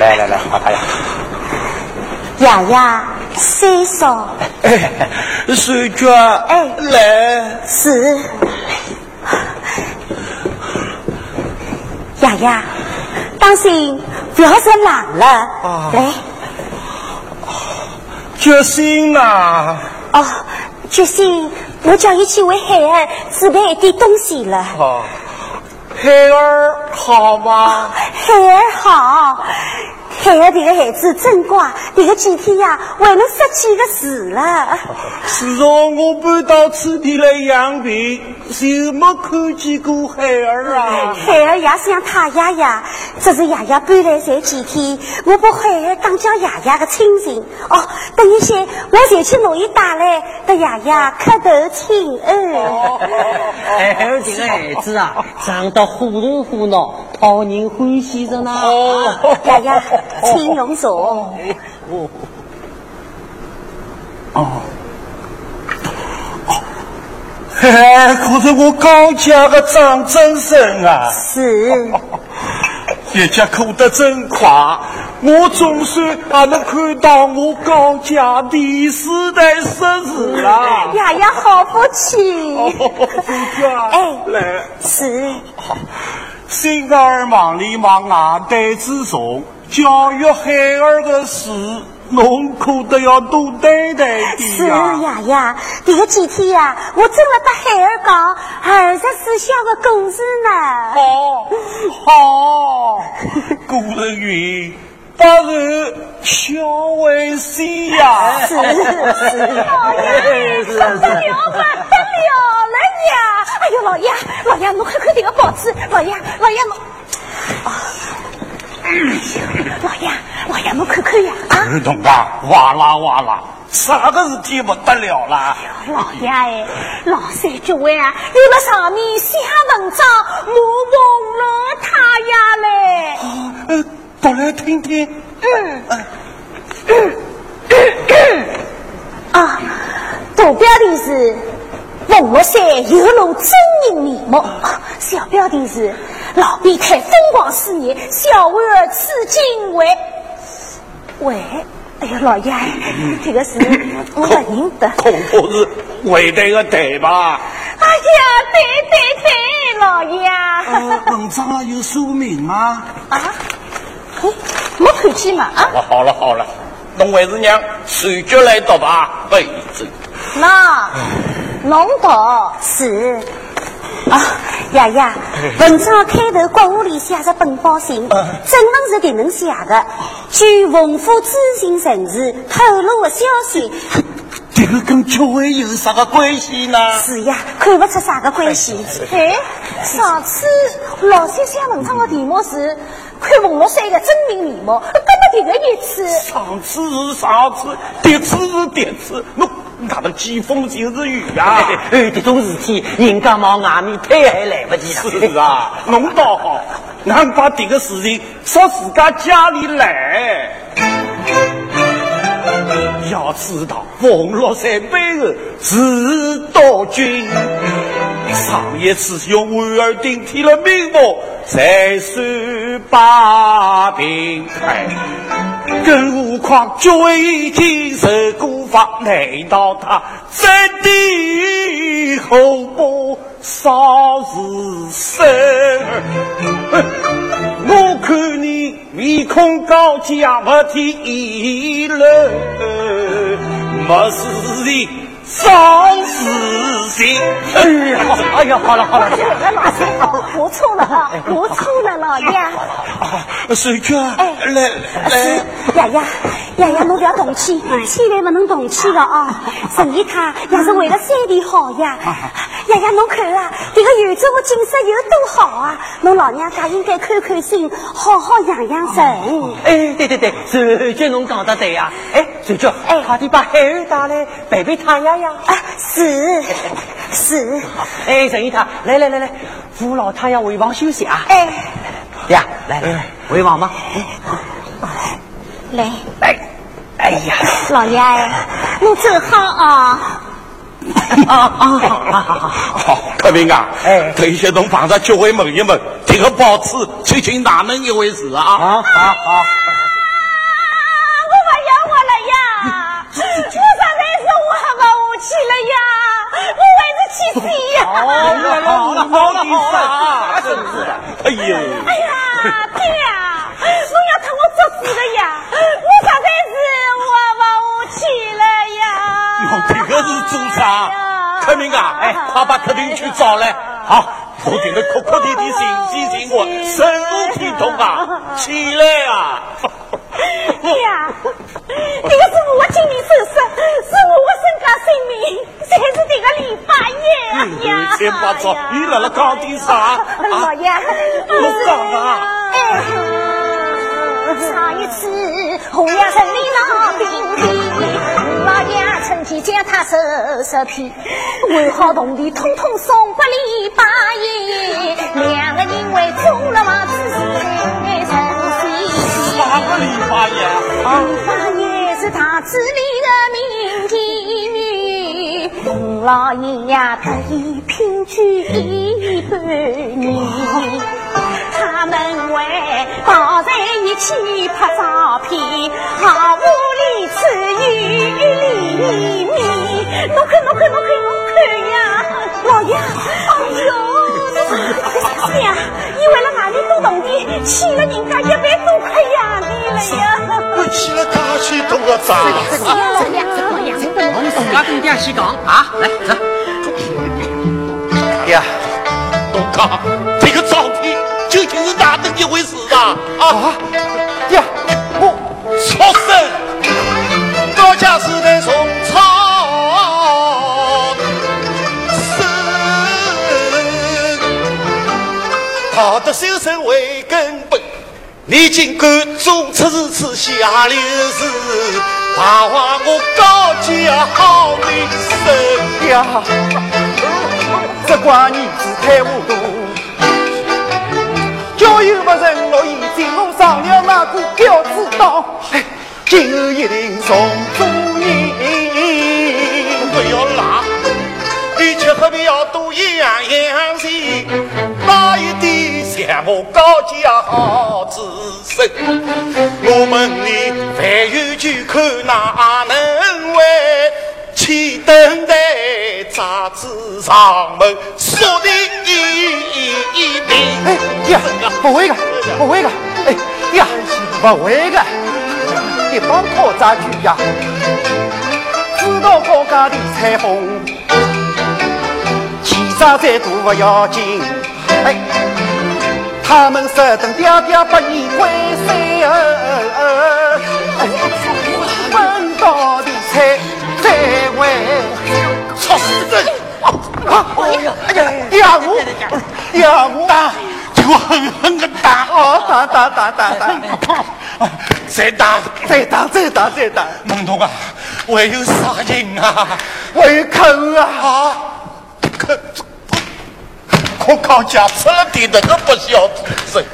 来来来，好太阳。爷爷，三嫂，哎，水娟，哎来，是。雅雅，当心不要着冷了。来，决心呐！哦，决心，我叫你去为孩儿准备一点东西了。哦，孩儿好吗？孩儿好，孩儿这个孩子真乖，这个几天呀，为了设计个字了。自从我搬到此地来养病，就没看见过孩儿啊。孩儿也像他爷爷，只是爷爷搬来才几天，我把孩儿当叫爷爷的亲人。哦，等一些，我再去拿伊带来，给爷爷磕头请安。哎，还有这个孩子啊，长得虎头虎脑，讨人欢喜着呢。哦，爷爷，请用茶。嘿嘿，可是我刚嫁个张真生啊，是，日脚过得真快，我总算还能看到我刚嫁第四代孙子了。爷爷好福气。水娟，哎来。是，心儿忙里忙外担子重，教育孩儿的事，侬可得要多担担是点呀。爷爷，这个几天呀，我正了把孩儿讲二十四孝的故事呢。好，好，古人云：“不然孝为先呀。”是是，老爷，是不得了，不得了了呀！哎呦，老爷，老爷，侬看看这个报纸，老爷，老爷，侬。啊，老爷，老爷，我看看呀！啊，儿童啊，哇啦哇啦，啥个事体不得了啦？老爷哎，老三叫位啊，有了上面写文章，我忘了他呀嘞。呃，读来听听。嗯嗯嗯嗯啊，大标题是冯乐山有露真人面目，小标题是老变态疯狂事业，小娃儿此今为为。哎呀，老爷，这个是我不认得，恐怕是为对个对吧？哎呀，对对对，老爷。呃，文章有署名吗？啊？嘿，没看见嘛？啊？好了好了，侬还是让随脚来读吧，备准。那，侬读是。啊，爷爷，文章 开头国务里写着本报信，正文是这能写的。据文府知情人士透露的消息，这个跟教会有啥个关系呢？是呀，看不出啥个关系。哎，上次老先写文章的题目是看冯老山的真名面目，根本这个一次。上次是上次，迭次是迭次，侬。他的疾风就是雨呀！哎，这种事体，人家往外面推还来不及了。是啊，侬倒好，俺把这个事情说自家家里来。要知道，冯乐山背后是刀君，上一次用婉儿顶替了名目，才算把平开。更何况脚已经受过法，难道他真的后不少是生？我看你面孔高家不提议论，没事的。丧死心！哎呀，哎呀，好了好了，老三，我错了啊，我错了，老爷。啊，水娟，哎，来来，爷爷，爷爷，侬不要动气，千万不能动气的啊！陈姨他也是为了三弟好呀。爷爷，侬看啊，这个远处的景色有多好啊！侬老娘家应该开开心，好好养养神。哎，对对对，水娟侬讲的对呀。哎，水娟，哎，快点把孩儿带来陪陪他呀。啊，是是，哎，陈姨太，来来来来，扶老太要回房休息啊！哎，呀，来来来，回房吧。来来，哎呀，老爷，你走好啊！啊啊，好好好，好，克明啊，哎，退休同帮着就会问一问，这个包子究竟哪能一回事啊？啊好好，我还是去死呀！好了好了好了好了，真是的！哎呦！哎呀，爹呀！侬要疼我做主的呀！我实在是我不下去了呀！哟，这个是做啥？克明啊，哎，快把客厅去找来。好，我觉得哭哭啼啼、心急心慌、深入体痛啊！起来啊！爹呀，这个是我今年手术，是我身家性命，才是这个李八爷呀！千八糟，你来了讲点啥？老爷，我讲上一次红阳城里闹兵变，老爷趁机将他收拾屁，为好同弟统统送给李八爷，两个人为中了王子。哪个李八爷啊？八爷是大子里的名妓女，老爷呀得意聘娶一半女，他们为抱在一起拍照片，好屋里吃玉里面。侬看侬看侬看侬看呀，老爷，哎呦！是呀，你为了外面多动点，欠了人家一百多块洋币了呀！我欠了大许多个账。是呀，老爷，老爷，我们自家跟爹先讲啊，来走。爹，东康，这个照片究竟是哪能一回事啊？啊，爹，我畜生，好的修身为根本，你尽管做出如此下流事，怕话我高家好名声呀！只怪你子太糊涂，交友不慎，我已经我上了那个婊子当，今后一定从做人。不要拉，你却何必要多样样些？哪一点像我高家好子孙？我问你，凡有酒看，哪能为？去等待杂志上门说的一定。哎呀，不会的，不会的，哎呀，不会的，一帮讨债鬼呀，知道高家的彩虹，欺诈再多不要紧，哎，他们是等爹爹把你归谁儿？分到的财。再为操人！哎呀！哎呀！呀我，呀我打，就狠狠的打！哦，打打打打打！再打，再打，再打，再打！孟东啊，还有啥人啊？还有坑啊！口，我靠家出了点那个不孝子孙。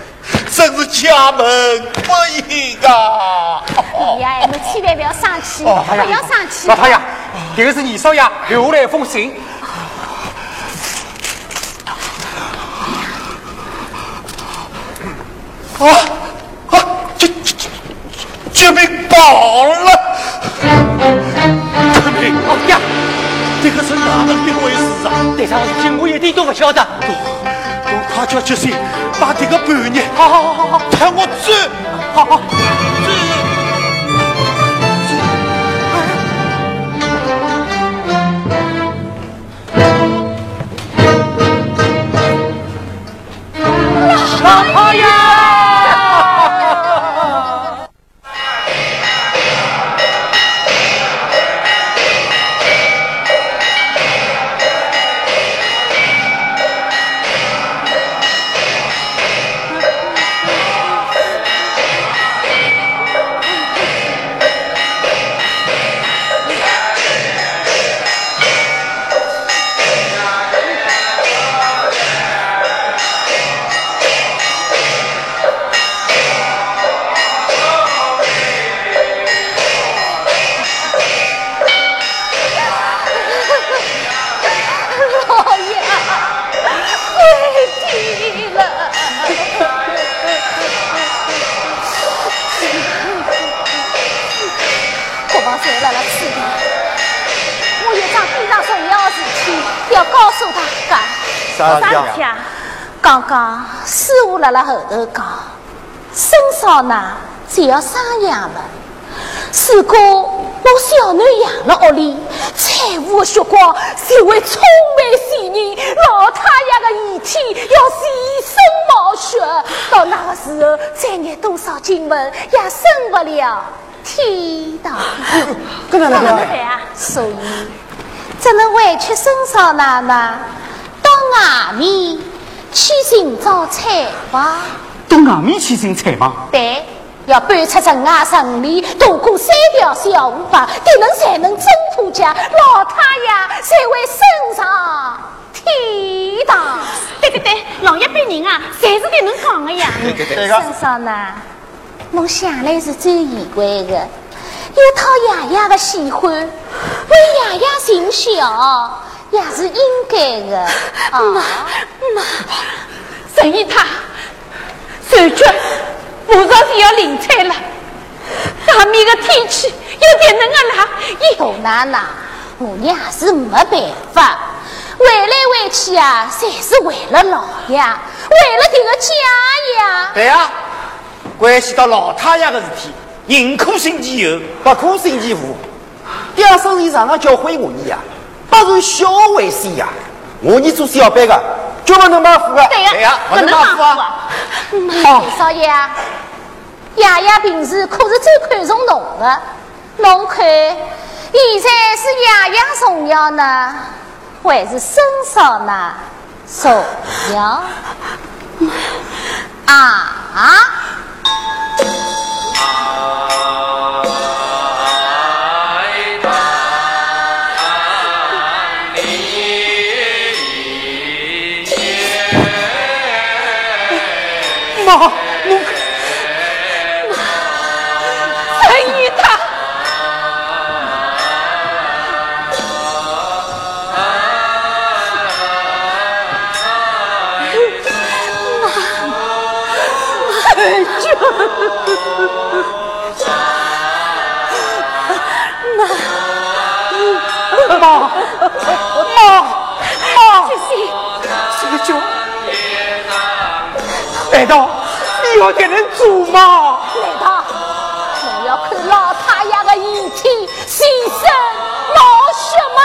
真是家门不幸啊！哎呀，你们千万不要生气，不要生气。老太爷，这个是二少爷留来一封信。啊啊！这这这这被绑了！救命！哦呀，这个是哪能一回事啊？这场事情我一点都不晓得。快叫决心，把这个半日，好好好好好，看我追，好好追。啥事啊？刚刚师傅辣辣后头讲，生少呢就要生养了。如果我小囡养了屋里，财务的血光就会充满血人，老太爷的遗体要全身冒血。到那个时候，再念多少经文也升不了天堂。跟哪能啊？所以只能委屈生少奶奶。到外面去寻找财宝。到外面去寻财宝？对，要搬出城外城里，渡过三条小河浜，这能才能挣脱家，老太爷才会升上天堂。对对对，老一辈人啊，侪是这能讲的呀。对对对，身上呢？侬向来是最奇怪的，又讨爷爷的喜欢，为爷爷尽孝。也是应该的。妈 妈，陈姨他，手脚马上就要临产了，外面的天气有点冷啊啦。大奶奶，我娘是没办法，回来回去啊，侪是为了老爷，为了这个家呀。对呀，关系到老太爷的事体，宁可信其有，不可信其无。爹生意常常教诲我你呀。那是小回事呀。我你做小班的，就不能马虎的。对呀、啊，不能马虎啊。好、少爷，爷爷平时可是最看重侬的，侬看，现在是爷爷重要呢，还是孙嫂呢重要？啊啊！啊妈，妈，妈，这个，难道你要给人煮吗？难道你要看老太爷的遗体牺牲冒血吗？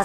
要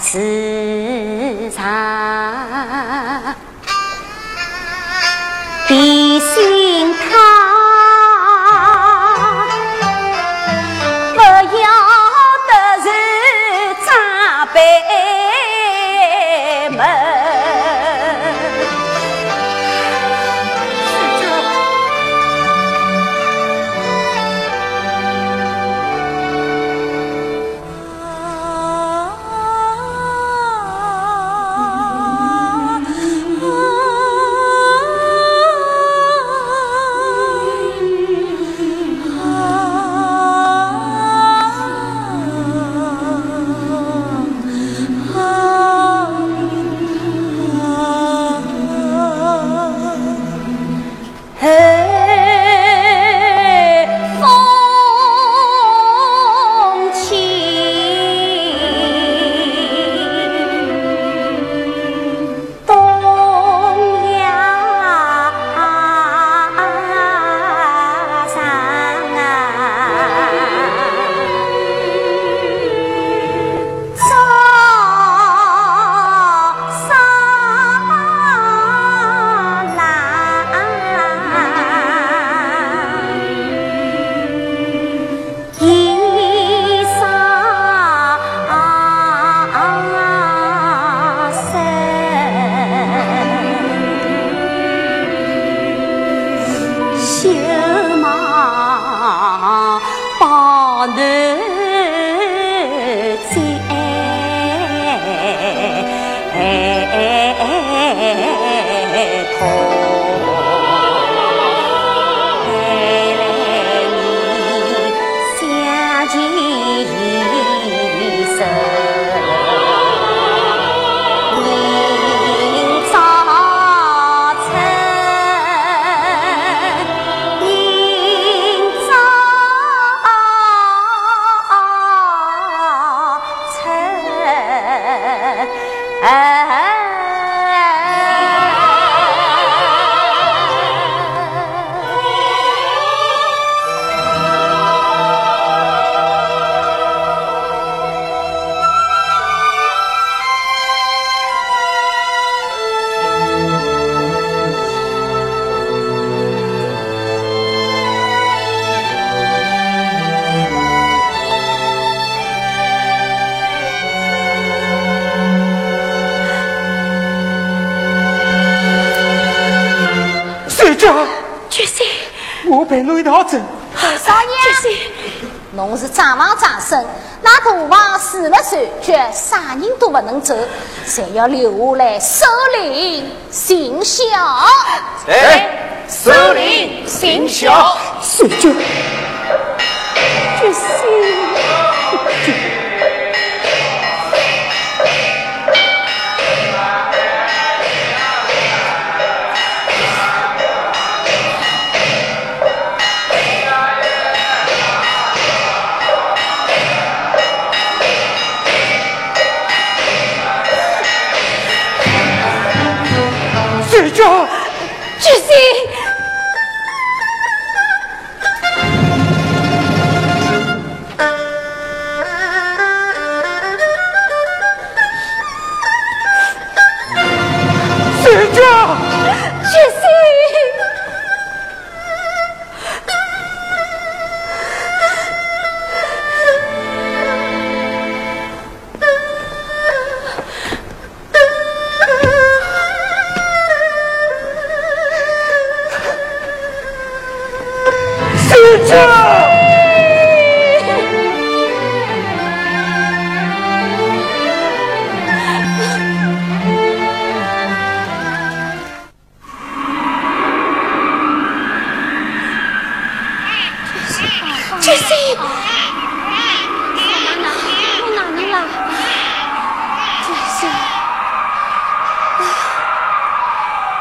不能走，才要留下来守灵行孝。哎，守灵行孝，手脚，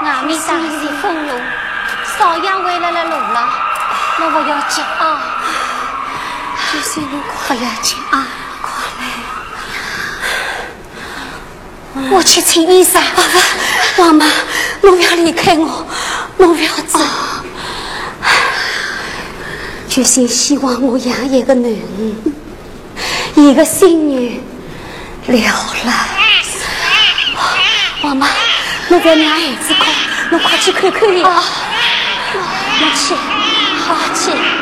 阿弥陀佛，风怒，少爷回来了。路了，那我要急啊！就是你快来急啊，快来！我去请医生。妈，妈妈，不要离开我，我不要走。决心希望我养一个囡，一个孙女，了。了。妈妈。我在让孩子哭，侬快去看看伊。啊，我去，好去。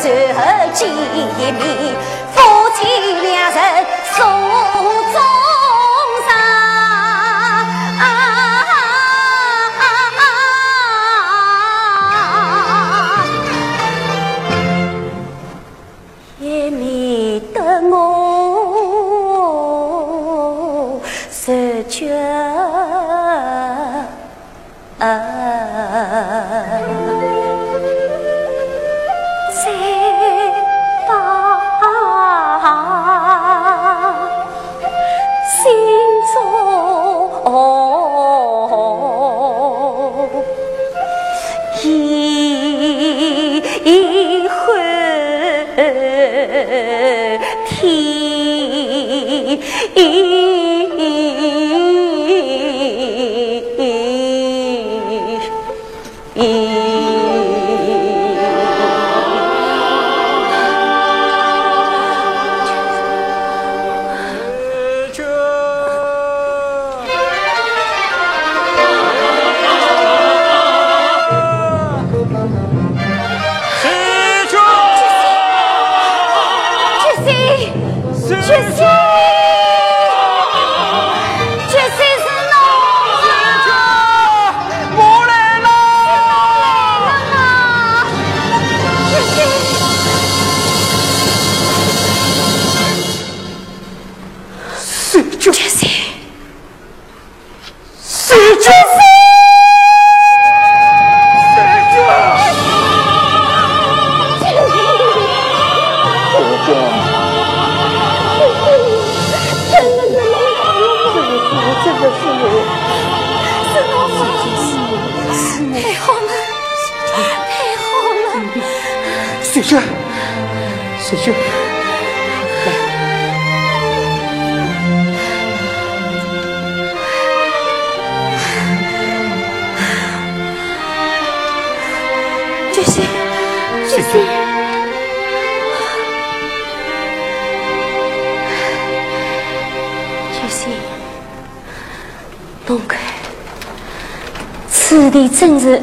最后见一面，夫妻两人。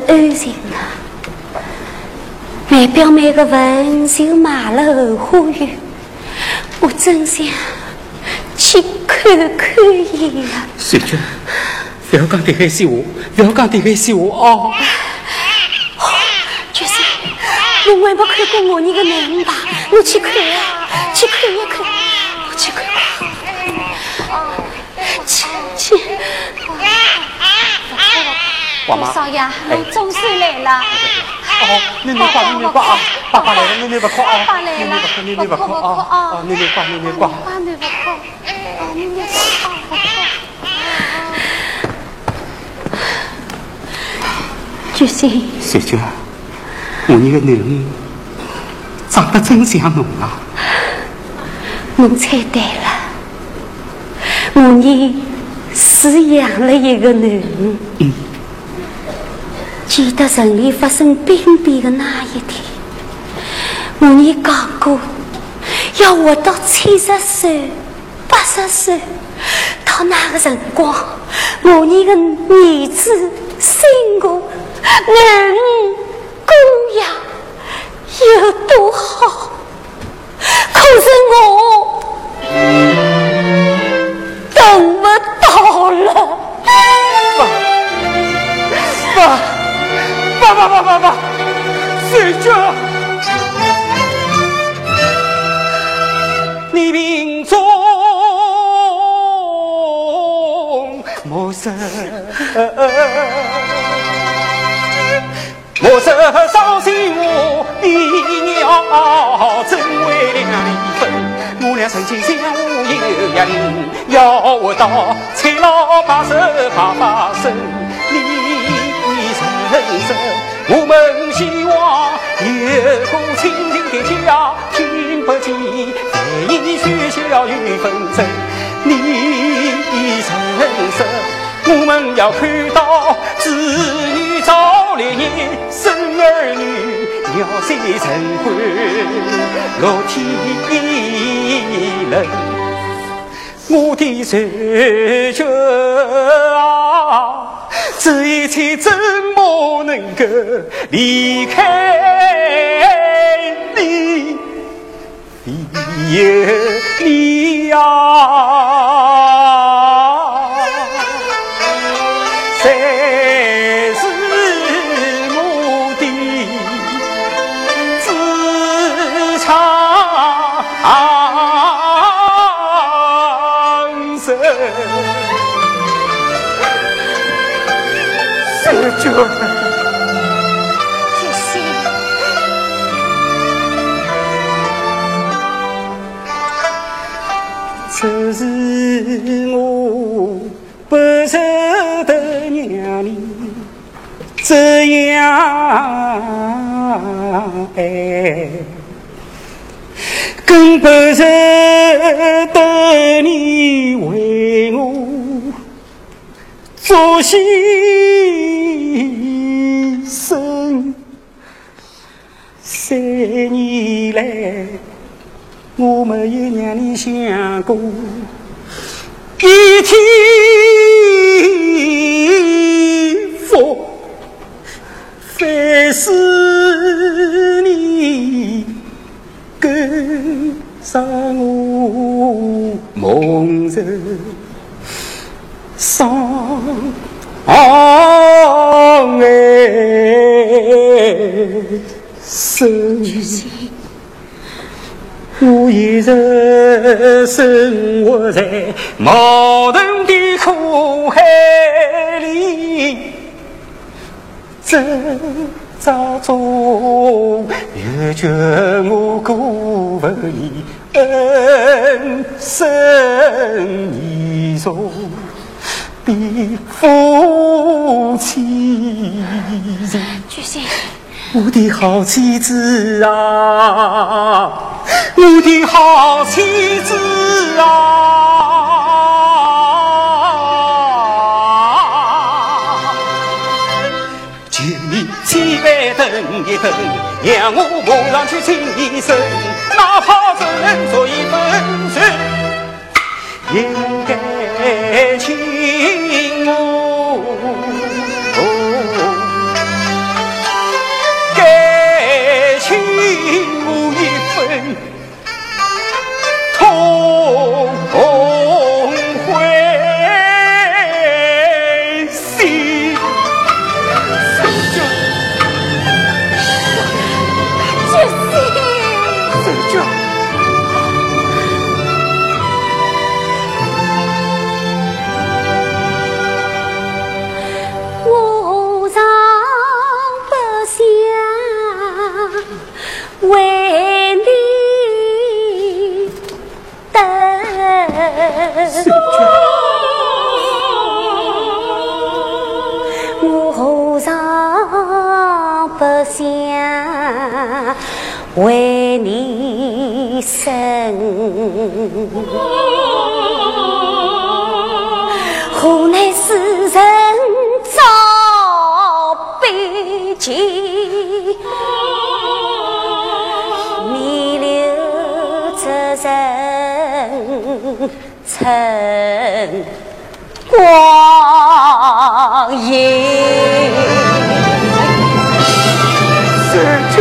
安心啊！外表美个文绣马楼花园，我真想去看看伊啊！水娟，不要讲这个闲话，不要讲这个闲话哦！就是，我还没看过我那个男人吧？我去看啊，去看一看，我去看看，去去。少爷，侬总算来了。哦，奶奶挂，奶奶挂啊！爸爸来了，奶奶不哭啊！爸爸来了，奶奶不哭啊！哦，奶奶挂，奶奶挂。爸爸不哭，哦，奶奶不哭。决心。小娟，我那个男人长得真像侬啊！侬猜对了，我呢是养了一个男人。嗯。记得城里发生兵变的那一天，我你讲过要活到七十岁、八十岁，到那个辰光，我你的儿子、孙儿、儿女供养有莫失伤心我爹娘真为两离分，我俩曾经相互有约定，要活到七老八十八八生，你人生。我们希望有个清静的家，听不见在意喧嚣与纷争。你人生，我们要看到子女早立业，生儿女鸟飞成欢，乐天伦。我的手脚啊，这一切怎么能够离开你？有你呀！这样爱，更不舍得你为我做牺牲三年来，我没有让你想过一天，凡是你跟上我梦中伤爱。生，我一人生活在矛盾的苦海里，挣扎中又觉我辜负你恩深义重的夫妻。巨星。我的好妻子啊，我的好妻子啊，再等一等，让我马上去请医生，哪怕只能做一份钱，应该请为你生，何奈世人早悲情，弥留着人尘光阴。是这。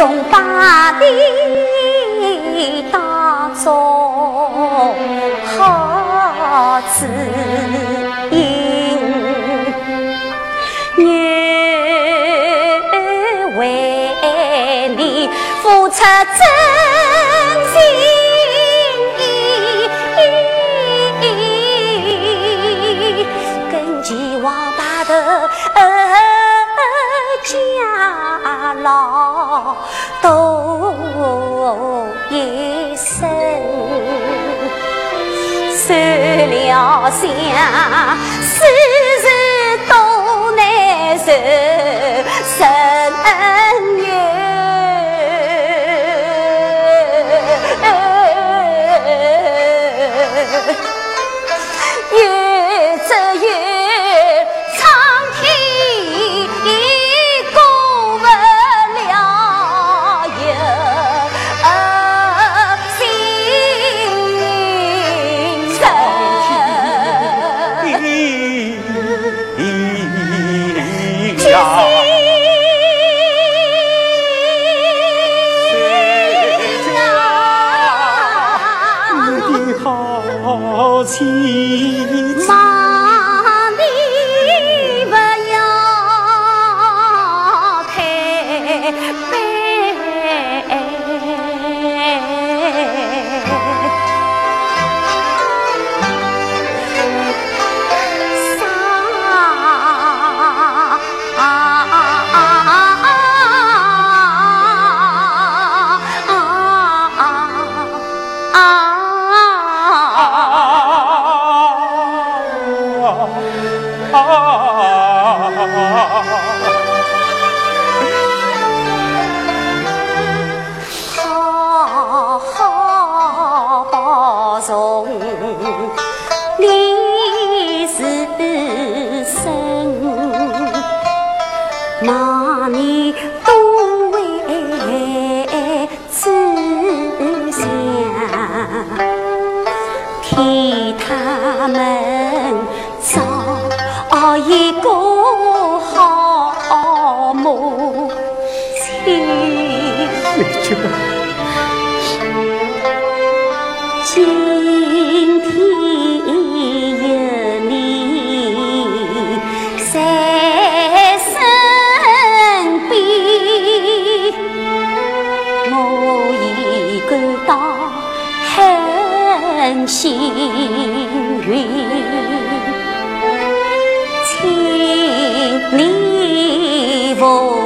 也始终把你要想事事都难受。今天有你在身边我已感到很幸运请你父